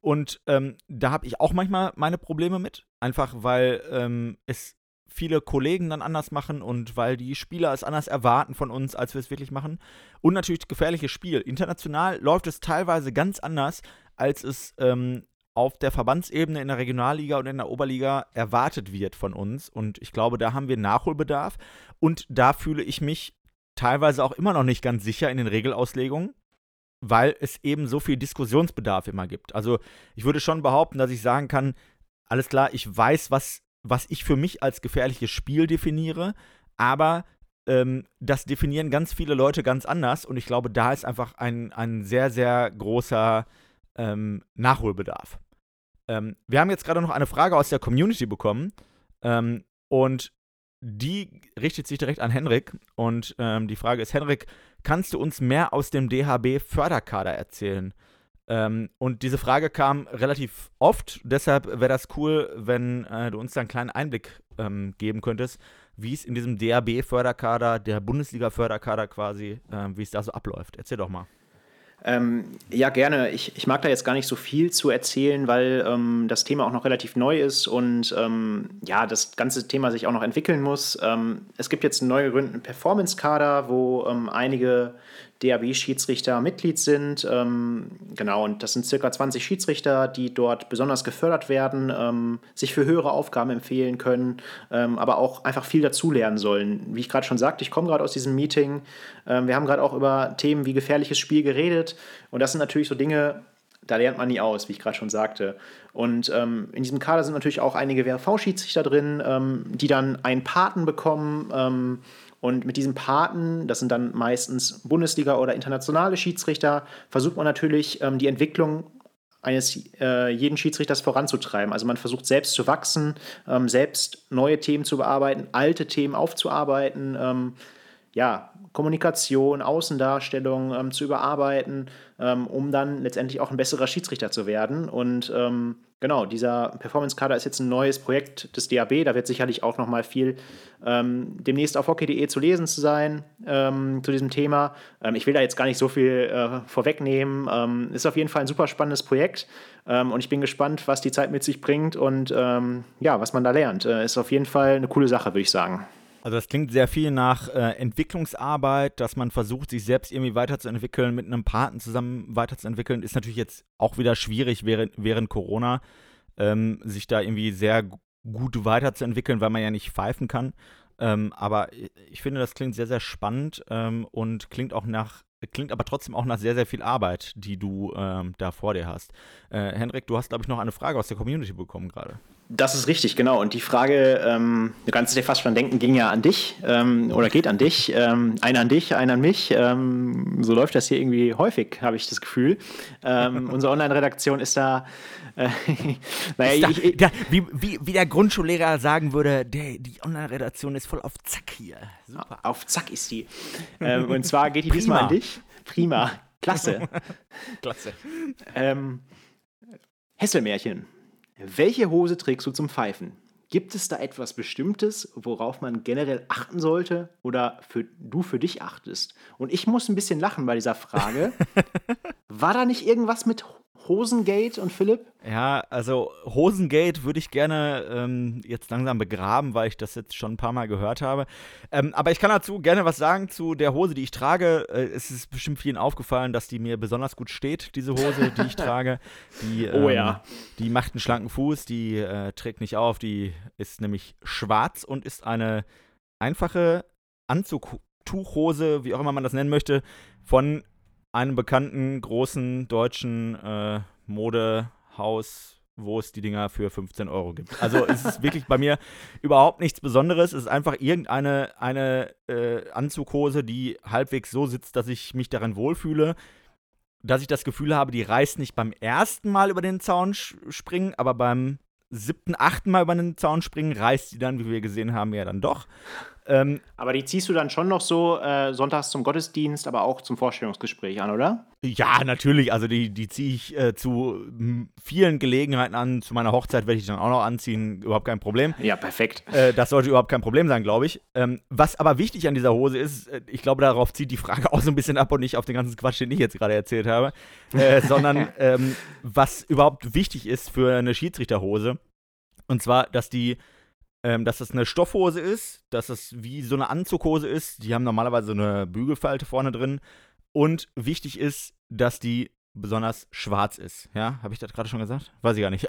Speaker 2: Und ähm, da habe ich auch manchmal meine Probleme mit, einfach weil ähm, es viele Kollegen dann anders machen und weil die Spieler es anders erwarten von uns, als wir es wirklich machen. Und natürlich gefährliches Spiel. International läuft es teilweise ganz anders, als es ähm, auf der Verbandsebene in der Regionalliga und in der Oberliga erwartet wird von uns. Und ich glaube, da haben wir Nachholbedarf. Und da fühle ich mich teilweise auch immer noch nicht ganz sicher in den Regelauslegungen, weil es eben so viel Diskussionsbedarf immer gibt. Also ich würde schon behaupten, dass ich sagen kann, alles klar, ich weiß, was was ich für mich als gefährliches Spiel definiere, aber ähm, das definieren ganz viele Leute ganz anders und ich glaube, da ist einfach ein, ein sehr, sehr großer ähm, Nachholbedarf. Ähm, wir haben jetzt gerade noch eine Frage aus der Community bekommen ähm, und die richtet sich direkt an Henrik und ähm, die Frage ist, Henrik, kannst du uns mehr aus dem DHB-Förderkader erzählen? Ähm, und diese Frage kam relativ oft, deshalb wäre das cool, wenn äh, du uns da einen kleinen Einblick ähm, geben könntest, wie es in diesem DAB-Förderkader, der Bundesliga-Förderkader quasi, äh, wie es da so abläuft. Erzähl doch mal.
Speaker 3: Ähm, ja, gerne. Ich, ich mag da jetzt gar nicht so viel zu erzählen, weil ähm, das Thema auch noch relativ neu ist und ähm, ja, das ganze Thema sich auch noch entwickeln muss. Ähm, es gibt jetzt einen neu geründeten Performance-Kader, wo ähm, einige DAB-Schiedsrichter Mitglied sind. Ähm, genau, und das sind circa 20 Schiedsrichter, die dort besonders gefördert werden, ähm, sich für höhere Aufgaben empfehlen können, ähm, aber auch einfach viel dazulernen sollen. Wie ich gerade schon sagte, ich komme gerade aus diesem Meeting. Ähm, wir haben gerade auch über Themen wie gefährliches Spiel geredet. Und das sind natürlich so Dinge, da lernt man nie aus, wie ich gerade schon sagte. Und ähm, in diesem Kader sind natürlich auch einige WRV-Schiedsrichter drin, ähm, die dann einen Paten bekommen ähm, und mit diesen Paten, das sind dann meistens Bundesliga- oder internationale Schiedsrichter, versucht man natürlich ähm, die Entwicklung eines äh, jeden Schiedsrichters voranzutreiben. Also man versucht selbst zu wachsen, ähm, selbst neue Themen zu bearbeiten, alte Themen aufzuarbeiten, ähm, ja, Kommunikation, Außendarstellung ähm, zu überarbeiten, ähm, um dann letztendlich auch ein besserer Schiedsrichter zu werden. Und ähm, genau, dieser Performance-Kader ist jetzt ein neues Projekt des DAB. Da wird sicherlich auch noch mal viel ähm, demnächst auf hockey.de zu lesen zu sein ähm, zu diesem Thema. Ähm, ich will da jetzt gar nicht so viel äh, vorwegnehmen. ist auf jeden Fall ein super spannendes Projekt. und ich bin gespannt, was die Zeit mit sich bringt und ja, was man da lernt. Äh, ist auf jeden Fall eine coole Sache, würde ich sagen.
Speaker 2: Also das klingt sehr viel nach äh, Entwicklungsarbeit, dass man versucht, sich selbst irgendwie weiterzuentwickeln, mit einem Paten zusammen weiterzuentwickeln. Ist natürlich jetzt auch wieder schwierig während, während Corona, ähm, sich da irgendwie sehr gut weiterzuentwickeln, weil man ja nicht pfeifen kann. Ähm, aber ich finde, das klingt sehr, sehr spannend ähm, und klingt auch nach klingt aber trotzdem auch nach sehr, sehr viel Arbeit, die du ähm, da vor dir hast. Äh, Henrik, du hast, glaube ich, noch eine Frage aus der Community bekommen gerade.
Speaker 3: Das ist richtig, genau. Und die Frage, ähm, du kannst dir fast schon denken, ging ja an dich ähm, oder geht an dich. Ähm, einer an dich, einer an mich. Ähm, so läuft das hier irgendwie häufig, habe ich das Gefühl. Ähm, unsere Online-Redaktion ist da. Äh,
Speaker 2: naja, ist da, ich, ich, da, wie, wie, wie, der Grundschullehrer sagen würde, der, die Online-Redaktion ist voll auf Zack hier.
Speaker 3: Super. Auf Zack ist die. Ähm, und zwar geht die Prima. diesmal an dich. Prima. Klasse.
Speaker 2: Klasse.
Speaker 3: Hesselmärchen. Welche Hose trägst du zum Pfeifen? Gibt es da etwas Bestimmtes, worauf man generell achten sollte oder für, du für dich achtest? Und ich muss ein bisschen lachen bei dieser Frage. War da nicht irgendwas mit Hosengate und Philipp?
Speaker 2: Ja, also Hosengate würde ich gerne ähm, jetzt langsam begraben, weil ich das jetzt schon ein paar Mal gehört habe. Ähm, aber ich kann dazu gerne was sagen zu der Hose, die ich trage. Äh, es ist bestimmt vielen aufgefallen, dass die mir besonders gut steht, diese Hose, die ich trage. Die,
Speaker 3: oh ähm, oh ja.
Speaker 2: Die macht einen schlanken Fuß, die äh, trägt nicht auf, die ist nämlich schwarz und ist eine einfache Anzugtuchhose, wie auch immer man das nennen möchte, von einem bekannten großen deutschen äh, Modehaus, wo es die Dinger für 15 Euro gibt. Also es ist wirklich bei mir überhaupt nichts Besonderes. Es ist einfach irgendeine eine, äh, Anzughose, die halbwegs so sitzt, dass ich mich darin wohlfühle. Dass ich das Gefühl habe, die reißt nicht beim ersten Mal über den Zaun springen, aber beim siebten, achten Mal über den Zaun springen, reißt sie dann, wie wir gesehen haben, ja dann doch.
Speaker 3: Ähm, aber die ziehst du dann schon noch so äh, sonntags zum Gottesdienst, aber auch zum Vorstellungsgespräch an, oder?
Speaker 2: Ja, natürlich. Also die, die ziehe ich äh, zu vielen Gelegenheiten an. Zu meiner Hochzeit werde ich dann auch noch anziehen. Überhaupt kein Problem.
Speaker 3: Ja, perfekt.
Speaker 2: Äh, das sollte überhaupt kein Problem sein, glaube ich. Ähm, was aber wichtig an dieser Hose ist, äh, ich glaube, darauf zieht die Frage auch so ein bisschen ab und nicht auf den ganzen Quatsch, den ich jetzt gerade erzählt habe, äh, sondern ähm, was überhaupt wichtig ist für eine Schiedsrichterhose. Und zwar, dass die ähm, dass das eine Stoffhose ist, dass es wie so eine Anzughose ist. Die haben normalerweise so eine Bügelfalte vorne drin. Und wichtig ist, dass die besonders schwarz ist. Ja, habe ich das gerade schon gesagt? Weiß ich gar nicht.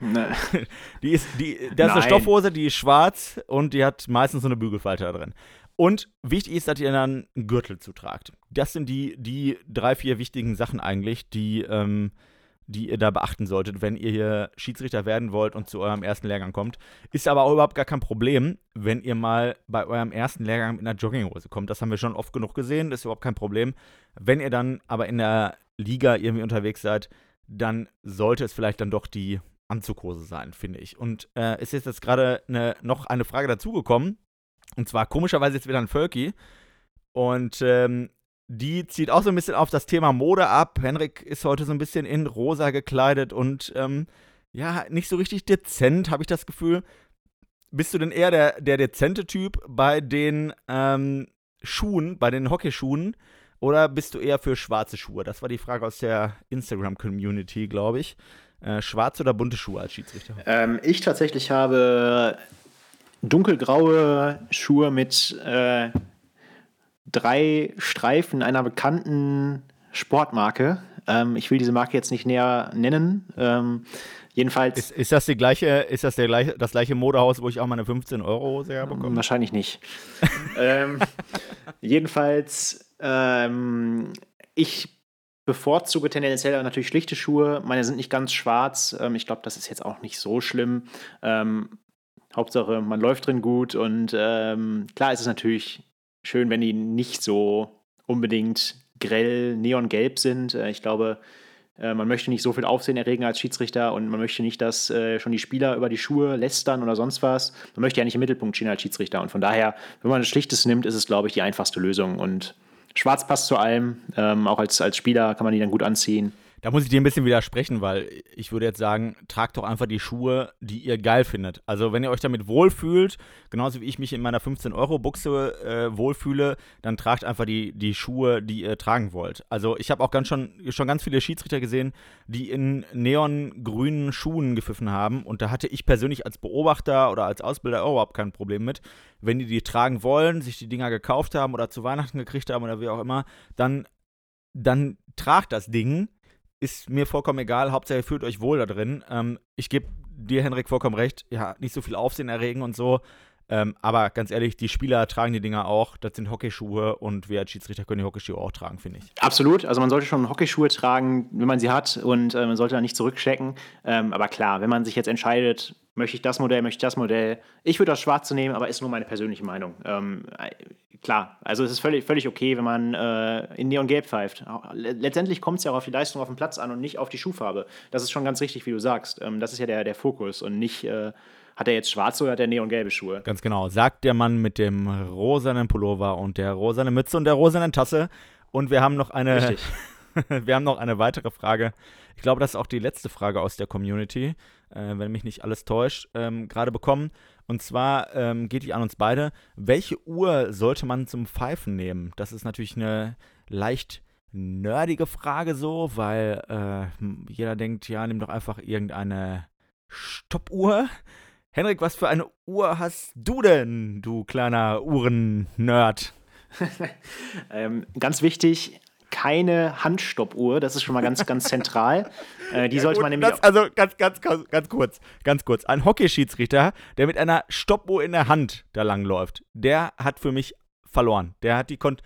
Speaker 2: Nee. die ist, die, das ist eine Stoffhose, die ist schwarz und die hat meistens so eine Bügelfalte da drin. Und wichtig ist, dass ihr dann einen Gürtel zutragt. Das sind die, die drei, vier wichtigen Sachen eigentlich, die ähm, die ihr da beachten solltet, wenn ihr hier Schiedsrichter werden wollt und zu eurem ersten Lehrgang kommt. Ist aber auch überhaupt gar kein Problem, wenn ihr mal bei eurem ersten Lehrgang mit einer Jogginghose kommt. Das haben wir schon oft genug gesehen, das ist überhaupt kein Problem. Wenn ihr dann aber in der Liga irgendwie unterwegs seid, dann sollte es vielleicht dann doch die Anzughose sein, finde ich. Und äh, es ist jetzt gerade eine, noch eine Frage dazugekommen. Und zwar komischerweise jetzt wieder ein Völki. Und ähm, die zieht auch so ein bisschen auf das Thema Mode ab. Henrik ist heute so ein bisschen in rosa gekleidet und ähm, ja, nicht so richtig dezent, habe ich das Gefühl. Bist du denn eher der, der dezente Typ bei den ähm, Schuhen, bei den Hockeyschuhen? Oder bist du eher für schwarze Schuhe? Das war die Frage aus der Instagram-Community, glaube ich. Äh, schwarze oder bunte Schuhe als Schiedsrichter?
Speaker 3: Ähm, ich tatsächlich habe dunkelgraue Schuhe mit äh, drei Streifen einer bekannten Sportmarke. Ähm, ich will diese Marke jetzt nicht näher nennen. Ähm, jedenfalls.
Speaker 2: Ist, ist, das die gleiche, ist das der gleiche, das gleiche Modehaus, wo ich auch meine 15 Euro Hose herbekomme?
Speaker 3: Wahrscheinlich nicht. ähm, jedenfalls, ähm, ich bevorzuge tendenziell natürlich schlichte Schuhe. Meine sind nicht ganz schwarz. Ähm, ich glaube, das ist jetzt auch nicht so schlimm. Ähm, Hauptsache, man läuft drin gut und klar ist es natürlich schön, wenn die nicht so unbedingt grell neongelb sind. Äh, ich glaube, äh, man möchte nicht so viel Aufsehen erregen als Schiedsrichter und man möchte nicht, dass äh, schon die Spieler über die Schuhe lästern oder sonst was. Man möchte ja nicht im Mittelpunkt stehen als Schiedsrichter. Und von daher, wenn man ein Schlichtes nimmt, ist es, glaube ich, die einfachste Lösung. Und schwarz passt zu allem. Ähm, auch als, als Spieler kann man die dann gut anziehen.
Speaker 2: Da muss ich dir ein bisschen widersprechen, weil ich würde jetzt sagen, tragt doch einfach die Schuhe, die ihr geil findet. Also wenn ihr euch damit wohlfühlt, genauso wie ich mich in meiner 15-Euro-Buchse äh, wohlfühle, dann tragt einfach die, die Schuhe, die ihr tragen wollt. Also ich habe auch ganz schon, schon ganz viele Schiedsrichter gesehen, die in neongrünen Schuhen gepfiffen haben. Und da hatte ich persönlich als Beobachter oder als Ausbilder überhaupt kein Problem mit. Wenn die die tragen wollen, sich die Dinger gekauft haben oder zu Weihnachten gekriegt haben oder wie auch immer, dann, dann tragt das Ding ist mir vollkommen egal. Hauptsache, ihr fühlt euch wohl da drin. Ähm, ich gebe dir, Henrik, vollkommen recht. Ja, nicht so viel Aufsehen erregen und so. Ähm, aber ganz ehrlich, die Spieler tragen die Dinger auch. Das sind Hockeyschuhe und wir als Schiedsrichter können die Hockeyschuhe auch tragen, finde ich.
Speaker 3: Absolut. Also man sollte schon Hockeyschuhe tragen, wenn man sie hat und äh, man sollte da nicht zurückchecken. Ähm, aber klar, wenn man sich jetzt entscheidet, möchte ich das Modell, möchte ich das Modell, ich würde das Schwarze nehmen, aber ist nur meine persönliche Meinung. Ähm, äh, klar, also es ist völlig, völlig okay, wenn man äh, in Neongelb pfeift. Letztendlich kommt es ja auch auf die Leistung auf dem Platz an und nicht auf die Schuhfarbe. Das ist schon ganz richtig, wie du sagst. Ähm, das ist ja der, der Fokus und nicht äh, hat er jetzt schwarze oder hat er neongelbe Schuhe?
Speaker 2: Ganz genau. Sagt der Mann mit dem rosanen Pullover und der rosanen Mütze und der rosanen Tasse. Und wir haben noch eine. wir haben noch eine weitere Frage. Ich glaube, das ist auch die letzte Frage aus der Community, äh, wenn mich nicht alles täuscht, ähm, gerade bekommen. Und zwar ähm, geht die an uns beide. Welche Uhr sollte man zum Pfeifen nehmen? Das ist natürlich eine leicht nerdige Frage so, weil äh, jeder denkt, ja, nimm doch einfach irgendeine Stoppuhr. Henrik, was für eine Uhr hast du denn, du kleiner Uhren-Nerd?
Speaker 3: ähm, ganz wichtig, keine Handstoppuhr. Das ist schon mal ganz, ganz zentral. Äh, die ja, sollte man nämlich.
Speaker 2: Das, also ganz, ganz, ganz, ganz kurz, ganz kurz. Ein Hockeyschiedsrichter, der mit einer Stoppuhr in der Hand da langläuft, der hat für mich verloren. Der hat die Kon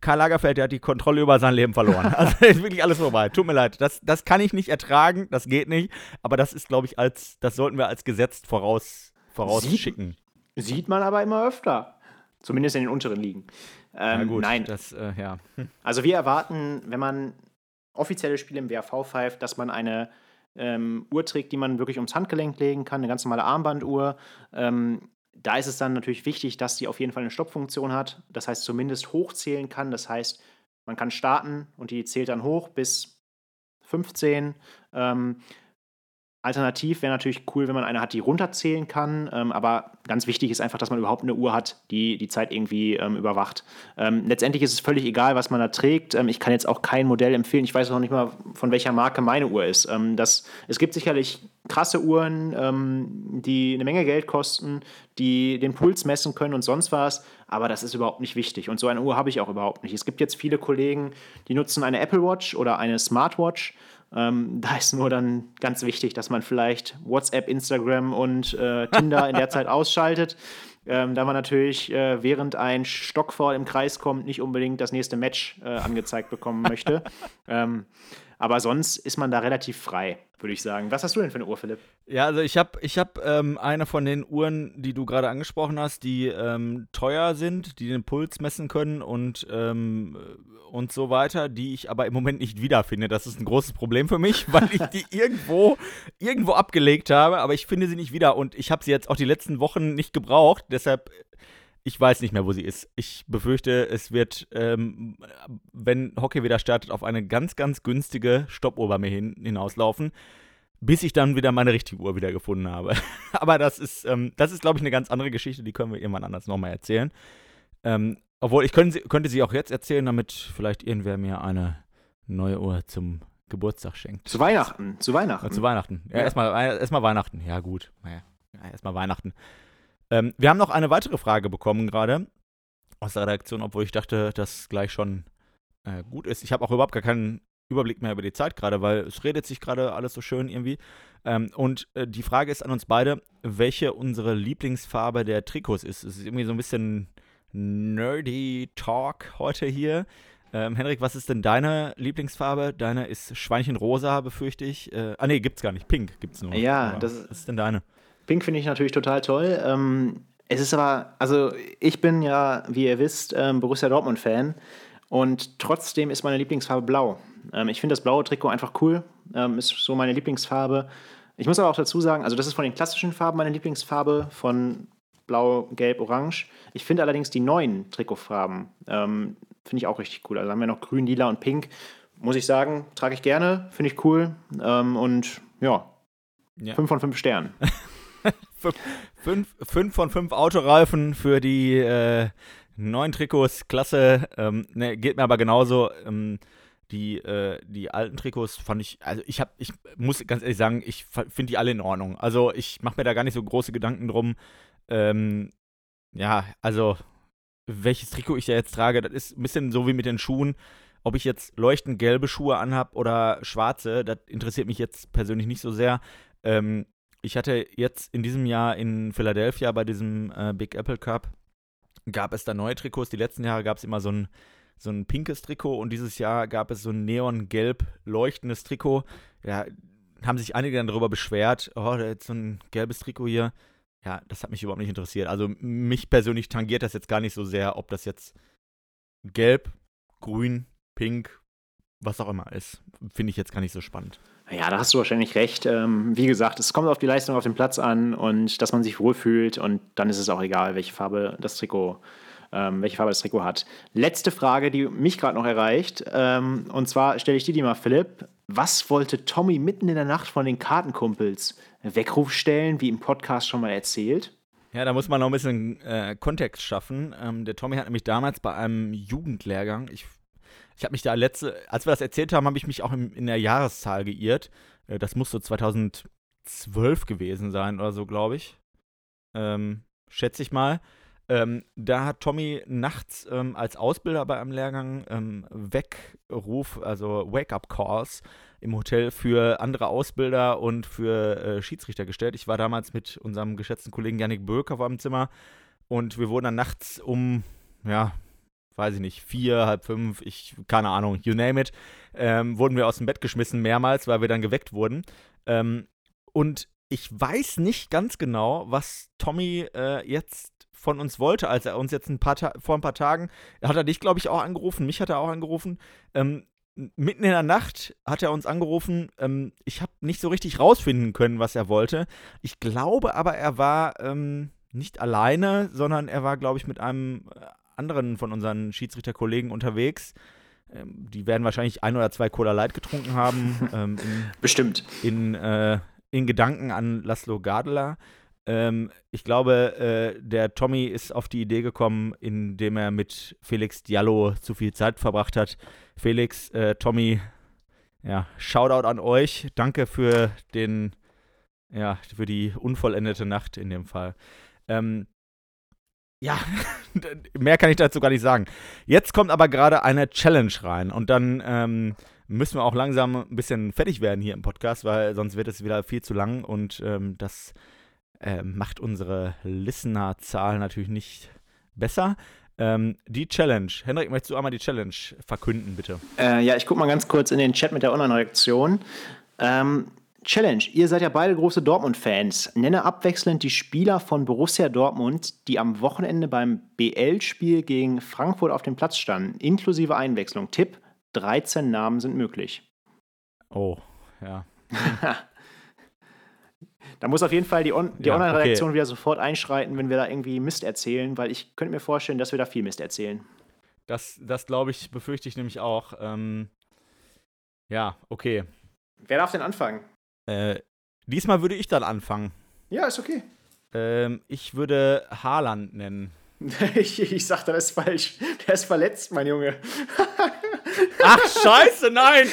Speaker 2: Karl Lagerfeld, der hat die Kontrolle über sein Leben verloren. Also ist wirklich alles vorbei. Tut mir leid. Das, das kann ich nicht ertragen, das geht nicht. Aber das ist, glaube ich, als, das sollten wir als Gesetz voraus, vorausschicken.
Speaker 3: Sieht, sieht man aber immer öfter. Zumindest in den unteren Ligen. Ähm,
Speaker 2: Na gut,
Speaker 3: nein,
Speaker 2: Das, äh, ja.
Speaker 3: Also wir erwarten, wenn man offizielle Spiele im WAV pfeift, dass man eine ähm, Uhr trägt, die man wirklich ums Handgelenk legen kann, eine ganz normale Armbanduhr. Ähm, da ist es dann natürlich wichtig, dass die auf jeden Fall eine Stoppfunktion hat. Das heißt, zumindest hochzählen kann. Das heißt, man kann starten und die zählt dann hoch bis 15. Ähm, Alternativ wäre natürlich cool, wenn man eine hat, die runterzählen kann. Ähm, aber ganz wichtig ist einfach, dass man überhaupt eine Uhr hat, die die Zeit irgendwie ähm, überwacht. Ähm, letztendlich ist es völlig egal, was man da trägt. Ähm, ich kann jetzt auch kein Modell empfehlen. Ich weiß auch nicht mal, von welcher Marke meine Uhr ist. Ähm, das, es gibt sicherlich krasse Uhren, ähm, die eine Menge Geld kosten, die den Puls messen können und sonst was. Aber das ist überhaupt nicht wichtig. Und so eine Uhr habe ich auch überhaupt nicht. Es gibt jetzt viele Kollegen, die nutzen eine Apple Watch oder eine Smartwatch. Ähm, da ist nur dann ganz wichtig, dass man vielleicht WhatsApp, Instagram und äh, Tinder in der Zeit ausschaltet. Ähm, da man natürlich, äh, während ein Stockfall im Kreis kommt, nicht unbedingt das nächste Match äh, angezeigt bekommen möchte. ähm, aber sonst ist man da relativ frei, würde ich sagen. Was hast du denn für eine Uhr, Philipp?
Speaker 2: Ja, also ich habe ich hab, ähm, eine von den Uhren, die du gerade angesprochen hast, die ähm, teuer sind, die den Puls messen können und, ähm, und so weiter, die ich aber im Moment nicht wiederfinde. Das ist ein großes Problem für mich, weil ich die irgendwo, irgendwo abgelegt habe, aber ich finde sie nicht wieder und ich habe sie jetzt auch die letzten Wochen nicht gebraucht. Deshalb ich weiß nicht mehr, wo sie ist. Ich befürchte, es wird, ähm, wenn Hockey wieder startet, auf eine ganz, ganz günstige Stoppuhr bei mir hin, hinauslaufen, bis ich dann wieder meine richtige Uhr wieder gefunden habe. Aber das ist, ähm, das ist, glaube ich, eine ganz andere Geschichte, die können wir irgendwann anders nochmal erzählen. Ähm, obwohl, ich könnte, könnte sie auch jetzt erzählen, damit vielleicht irgendwer mir eine neue Uhr zum Geburtstag schenkt.
Speaker 3: Zu Weihnachten, zu Weihnachten.
Speaker 2: Ja, zu Weihnachten. Ja,
Speaker 3: Ja.
Speaker 2: erstmal erst mal Weihnachten. Ja, gut. Naja, ja, erstmal Weihnachten. Ähm, wir haben noch eine weitere Frage bekommen gerade aus der Redaktion, obwohl ich dachte, dass gleich schon äh, gut ist. Ich habe auch überhaupt gar keinen Überblick mehr über die Zeit gerade, weil es redet sich gerade alles so schön irgendwie. Ähm, und äh, die Frage ist an uns beide, welche unsere Lieblingsfarbe der Trikots ist. Es ist irgendwie so ein bisschen nerdy Talk heute hier. Ähm, Henrik, was ist denn deine Lieblingsfarbe? Deine ist Schweinchenrosa, befürchte ich. Äh, ah, nee, gibt's gar nicht. Pink gibt's nur.
Speaker 3: Ja,
Speaker 2: Aber
Speaker 3: das-
Speaker 2: was ist denn deine?
Speaker 3: Pink finde ich natürlich total toll. Ähm, es ist aber, also ich bin ja, wie ihr wisst, ähm, Borussia Dortmund-Fan und trotzdem ist meine Lieblingsfarbe blau. Ähm, ich finde das blaue Trikot einfach cool, ähm, ist so meine Lieblingsfarbe. Ich muss aber auch dazu sagen, also das ist von den klassischen Farben meine Lieblingsfarbe, von blau, gelb, orange. Ich finde allerdings die neuen Trikotfarben, ähm, finde ich auch richtig cool. Also haben wir noch grün, lila und pink. Muss ich sagen, trage ich gerne, finde ich cool. Ähm, und ja,
Speaker 2: Ja.
Speaker 3: 5 von 5 Sternen.
Speaker 2: Fünf, fünf von fünf Autoreifen für die äh, neuen Trikots, klasse. Ähm, ne, geht mir aber genauso. Ähm, die, äh, die alten Trikots fand ich, also ich habe, ich muss ganz ehrlich sagen, ich finde die alle in Ordnung. Also ich mache mir da gar nicht so große Gedanken drum. Ähm, ja, also welches Trikot ich da jetzt trage, das ist ein bisschen so wie mit den Schuhen. Ob ich jetzt leuchtend gelbe Schuhe anhab oder schwarze, das interessiert mich jetzt persönlich nicht so sehr. Ähm, ich hatte jetzt in diesem Jahr in Philadelphia bei diesem äh, Big Apple Cup, gab es da neue Trikots. Die letzten Jahre gab es immer so ein, so ein pinkes Trikot und dieses Jahr gab es so ein neongelb leuchtendes Trikot. Ja, haben sich einige dann darüber beschwert, oh, da ist so ein gelbes Trikot hier. Ja, das hat mich überhaupt nicht interessiert. Also mich persönlich tangiert das jetzt gar nicht so sehr, ob das jetzt gelb, grün, pink, was auch immer ist. Finde ich jetzt gar nicht so spannend.
Speaker 3: Ja, da hast du wahrscheinlich recht. Ähm, wie gesagt, es kommt auf die Leistung auf dem Platz an und dass man sich wohlfühlt und dann ist es auch egal, welche Farbe das Trikot, ähm, welche Farbe das Trikot hat. Letzte Frage, die mich gerade noch erreicht. Ähm, und zwar stelle ich dir die mal, Philipp. Was wollte Tommy mitten in der Nacht von den Kartenkumpels? Weckruf stellen, wie im Podcast schon mal erzählt?
Speaker 2: Ja, da muss man noch ein bisschen äh, Kontext schaffen. Ähm, der Tommy hat nämlich damals bei einem Jugendlehrgang, ich, ich habe mich da letzte, als wir das erzählt haben, habe ich mich auch im, in der Jahreszahl geirrt. Äh, das muss so 2012 gewesen sein oder so, glaube ich. Ähm, schätze ich mal. Ähm, da hat Tommy nachts ähm, als Ausbilder bei einem Lehrgang ähm, Weckruf, also Wake-up-Calls im Hotel für andere Ausbilder und für äh, Schiedsrichter gestellt. Ich war damals mit unserem geschätzten Kollegen Yannick Böck auf einem Zimmer und wir wurden dann nachts um, ja, weiß ich nicht, vier, halb fünf, ich, keine Ahnung, you name it, ähm, wurden wir aus dem Bett geschmissen mehrmals, weil wir dann geweckt wurden. Ähm, und ich weiß nicht ganz genau, was Tommy äh, jetzt von uns wollte, als er uns jetzt ein paar vor ein paar Tagen, hat er dich, glaube ich, auch angerufen, mich hat er auch angerufen. Ähm, mitten in der Nacht hat er uns angerufen. Ähm, ich habe nicht so richtig rausfinden können, was er wollte. Ich glaube aber, er war ähm, nicht alleine, sondern er war, glaube ich, mit einem äh, anderen von unseren Schiedsrichterkollegen unterwegs. Ähm, die werden wahrscheinlich ein oder zwei Cola Light getrunken haben.
Speaker 3: Ähm, in, Bestimmt.
Speaker 2: In, äh, in Gedanken an Laszlo Gardler. Ähm, ich glaube, äh, der Tommy ist auf die Idee gekommen, indem er mit Felix Diallo zu viel Zeit verbracht hat. Felix, äh, Tommy, ja, Shoutout an euch. Danke für den, ja, für die unvollendete Nacht in dem Fall. Ähm, ja, mehr kann ich dazu gar nicht sagen. Jetzt kommt aber gerade eine Challenge rein und dann ähm, müssen wir auch langsam ein bisschen fertig werden hier im Podcast, weil sonst wird es wieder viel zu lang und ähm, das äh, macht unsere Listenerzahl natürlich nicht besser. Ähm, die Challenge. Henrik, möchtest du einmal die Challenge verkünden, bitte?
Speaker 3: Äh, ja, ich gucke mal ganz kurz in den Chat mit der Online-Reaktion. Ähm, Challenge. Ihr seid ja beide große Dortmund-Fans. Nenne abwechselnd die Spieler von Borussia Dortmund, die am Wochenende beim BL-Spiel gegen Frankfurt auf dem Platz standen, inklusive Einwechslung. Tipp: 13 Namen sind möglich.
Speaker 2: Oh, ja.
Speaker 3: Da muss auf jeden Fall die, On die ja, Online-Redaktion okay. wieder sofort einschreiten, wenn wir da irgendwie Mist erzählen, weil ich könnte mir vorstellen, dass wir da viel Mist erzählen.
Speaker 2: Das, das glaube ich, befürchte ich nämlich auch. Ähm, ja, okay.
Speaker 3: Wer darf denn anfangen?
Speaker 2: Äh, diesmal würde ich dann anfangen.
Speaker 3: Ja, ist okay.
Speaker 2: Ähm, ich würde Haaland nennen.
Speaker 3: ich, ich sag, das ist falsch. Der ist verletzt, mein Junge.
Speaker 2: Ach, scheiße, nein!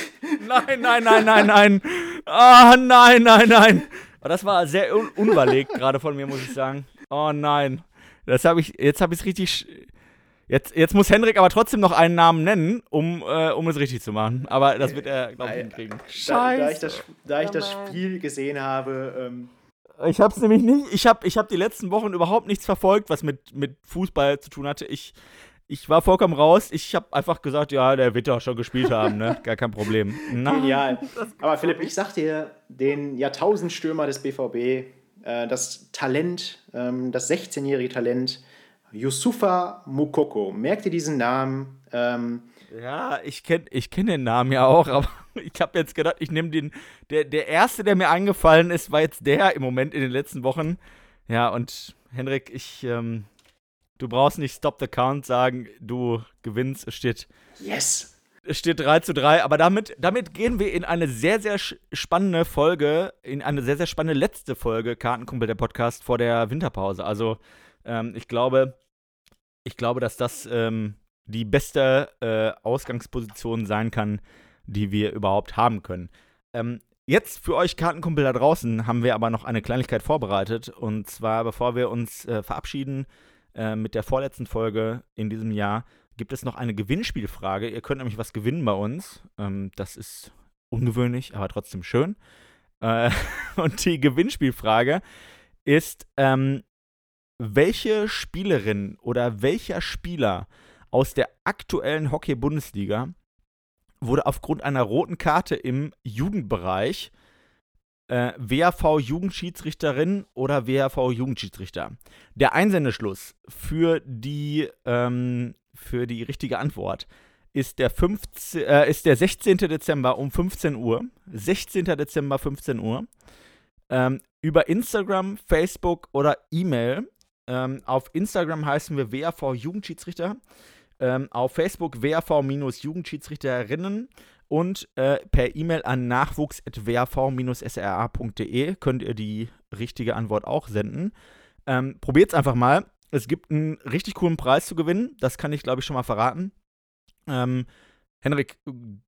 Speaker 2: Nein, nein, nein, nein, nein. Ah, oh, nein, nein, nein. Aber das war sehr un unüberlegt gerade von mir, muss ich sagen. Oh nein. Das habe ich, jetzt habe ich es richtig. Jetzt, jetzt muss Hendrik aber trotzdem noch einen Namen nennen, um, äh, um es richtig zu machen. Aber das wird er, glaube ich, hinkriegen.
Speaker 3: Scheiße. Da, da, ich das, da ich das Spiel gesehen habe. Ähm
Speaker 2: ich habe es nämlich nicht. Ich habe ich hab die letzten Wochen überhaupt nichts verfolgt, was mit, mit Fußball zu tun hatte. Ich, ich war vollkommen raus. Ich habe einfach gesagt, ja, der wird doch schon gespielt haben, ne? Gar kein Problem.
Speaker 3: Genial. Aber Philipp, ich sag dir, den Jahrtausendstürmer des BVB, äh, das Talent, ähm, das 16-jährige Talent, Yusufa Mukoko. Merkt ihr diesen Namen? Ähm,
Speaker 2: ja, ich kenne ich kenn den Namen ja auch, aber ich habe jetzt gedacht, ich nehme den. Der, der erste, der mir eingefallen ist, war jetzt der im Moment in den letzten Wochen. Ja, und Henrik, ich. Ähm, Du brauchst nicht Stop the Count sagen, du gewinnst. Es steht.
Speaker 3: Yes!
Speaker 2: Es steht 3 zu 3, aber damit, damit gehen wir in eine sehr, sehr spannende Folge, in eine sehr, sehr spannende letzte Folge Kartenkumpel der Podcast vor der Winterpause. Also, ähm, ich glaube, ich glaube, dass das ähm, die beste äh, Ausgangsposition sein kann, die wir überhaupt haben können. Ähm, Jetzt für euch Kartenkumpel da draußen haben wir aber noch eine Kleinigkeit vorbereitet. Und zwar, bevor wir uns äh, verabschieden, äh, mit der vorletzten Folge in diesem Jahr gibt es noch eine Gewinnspielfrage. Ihr könnt nämlich was gewinnen bei uns. Ähm, das ist ungewöhnlich, aber trotzdem schön. Äh, und die Gewinnspielfrage ist, ähm, welche Spielerin oder welcher Spieler aus der aktuellen Hockey-Bundesliga wurde aufgrund einer roten Karte im Jugendbereich äh, WHV-Jugendschiedsrichterin oder WHV-Jugendschiedsrichter. Der Einsendeschluss für die, ähm, für die richtige Antwort ist der, 15, äh, ist der 16. Dezember um 15 Uhr. 16. Dezember 15 Uhr. Ähm, über Instagram, Facebook oder E-Mail. Ähm, auf Instagram heißen wir WHV Jugendschiedsrichter. Ähm, auf Facebook WHV-Jugendschiedsrichterinnen und äh, per E-Mail an nachwuchs.wav-sra.de könnt ihr die richtige Antwort auch senden. Ähm, Probiert es einfach mal. Es gibt einen richtig coolen Preis zu gewinnen. Das kann ich, glaube ich, schon mal verraten. Ähm, Henrik,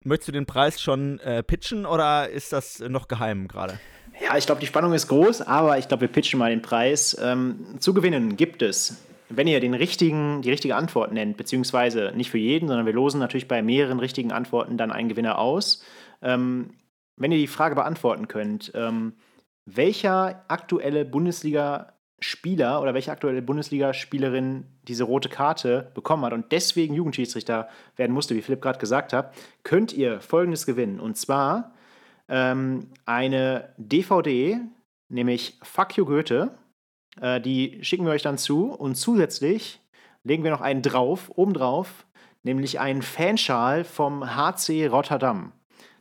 Speaker 2: möchtest du den Preis schon äh, pitchen oder ist das noch geheim gerade?
Speaker 3: Ja, ich glaube, die Spannung ist groß, aber ich glaube, wir pitchen mal den Preis. Ähm, zu gewinnen gibt es wenn ihr den richtigen, die richtige Antwort nennt, beziehungsweise nicht für jeden, sondern wir losen natürlich bei mehreren richtigen Antworten dann einen Gewinner aus. Ähm, wenn ihr die Frage beantworten könnt, ähm, welcher aktuelle Bundesliga Spieler oder welche aktuelle Bundesligaspielerin diese rote Karte bekommen hat und deswegen Jugendschiedsrichter werden musste, wie Philipp gerade gesagt hat, könnt ihr Folgendes gewinnen. Und zwar ähm, eine DVD, nämlich Fuck You Goethe. Äh, die schicken wir euch dann zu und zusätzlich legen wir noch einen drauf, obendrauf, nämlich einen Fanschal vom HC Rotterdam.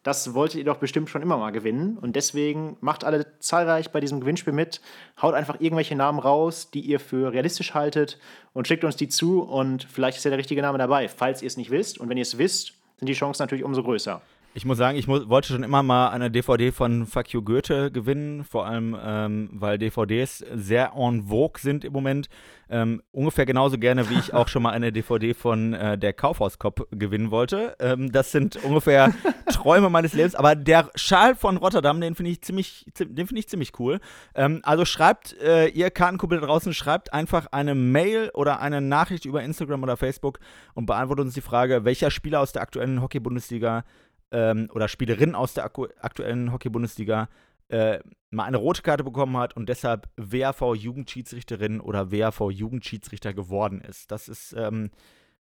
Speaker 3: Das wolltet ihr doch bestimmt schon immer mal gewinnen. Und deswegen macht alle zahlreich bei diesem Gewinnspiel mit. Haut einfach irgendwelche Namen raus, die ihr für realistisch haltet und schickt uns die zu. Und vielleicht ist ja der richtige Name dabei, falls ihr es nicht wisst. Und wenn ihr es wisst, sind die Chancen natürlich umso größer.
Speaker 2: Ich muss sagen, ich mu wollte schon immer mal eine DVD von Fuck You Goethe gewinnen, vor allem ähm, weil DVDs sehr en vogue sind im Moment. Ähm, ungefähr genauso gerne, wie ich auch schon mal eine DVD von äh, der Kaufhauskopf gewinnen wollte. Ähm, das sind ungefähr Träume meines Lebens. Aber der Schal von Rotterdam, den finde ich ziemlich, den finde ich ziemlich cool. Ähm, also schreibt äh, ihr Kartenkumpel da draußen, schreibt einfach eine Mail oder eine Nachricht über Instagram oder Facebook und beantwortet uns die Frage, welcher Spieler aus der aktuellen Hockey-Bundesliga ähm, oder Spielerin aus der aktuellen Hockey-Bundesliga äh, mal eine rote Karte bekommen hat und deshalb WAV-Jugendschiedsrichterin oder WAV-Jugendschiedsrichter geworden ist. Das ist ähm,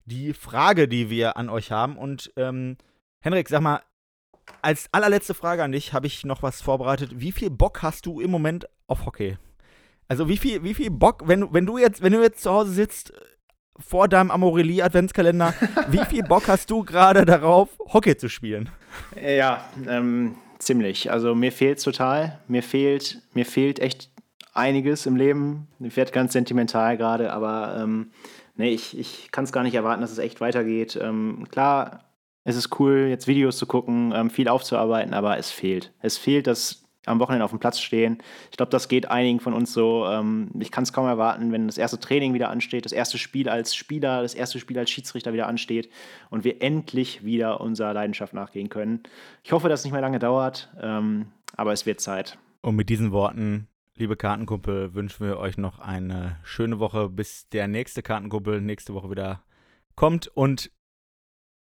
Speaker 2: die Frage, die wir an euch haben. Und ähm, Henrik, sag mal, als allerletzte Frage an dich habe ich noch was vorbereitet. Wie viel Bock hast du im Moment auf Hockey? Also wie viel, wie viel Bock, wenn, wenn du jetzt, wenn du jetzt zu Hause sitzt, vor deinem Amorelie-Adventskalender. Wie viel Bock hast du gerade darauf, Hockey zu spielen?
Speaker 3: Ja, ähm, ziemlich. Also mir fehlt total. Mir fehlt, mir fehlt echt einiges im Leben. Ich werde ganz sentimental gerade, aber ähm, nee, ich, ich kann es gar nicht erwarten, dass es echt weitergeht. Ähm, klar, es ist cool, jetzt Videos zu gucken, ähm, viel aufzuarbeiten, aber es fehlt. Es fehlt das am Wochenende auf dem Platz stehen. Ich glaube, das geht einigen von uns so. Ähm, ich kann es kaum erwarten, wenn das erste Training wieder ansteht, das erste Spiel als Spieler, das erste Spiel als Schiedsrichter wieder ansteht und wir endlich wieder unserer Leidenschaft nachgehen können. Ich hoffe, dass es nicht mehr lange dauert, ähm, aber es wird Zeit.
Speaker 2: Und mit diesen Worten, liebe Kartenkumpel, wünschen wir euch noch eine schöne Woche, bis der nächste Kartenkumpel nächste Woche wieder kommt und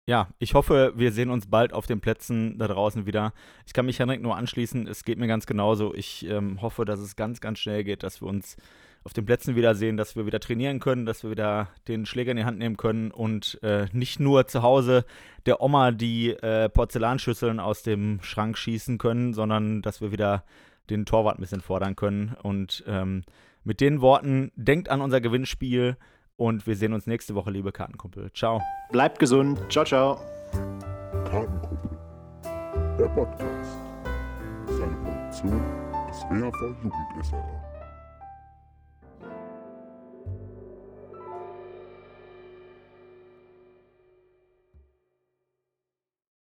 Speaker 2: ja, ich hoffe, wir sehen uns bald auf den Plätzen da draußen wieder. Ich kann mich Henrik nur anschließen, es geht mir ganz genauso. Ich ähm, hoffe, dass es ganz, ganz schnell geht, dass wir uns auf den Plätzen wiedersehen, dass wir wieder trainieren können, dass wir wieder den Schläger in die Hand nehmen können und äh, nicht nur zu Hause der Oma die äh, Porzellanschüsseln aus dem Schrank schießen können, sondern dass wir wieder den Torwart ein bisschen fordern können. Und ähm, mit den Worten, denkt an unser Gewinnspiel. Und wir sehen uns nächste Woche, liebe Kartenkumpel. Ciao.
Speaker 3: Bleibt gesund. Ciao, ciao.
Speaker 1: Kartenkumpel. Der Podcast. Seine Produktion des WHV Jugend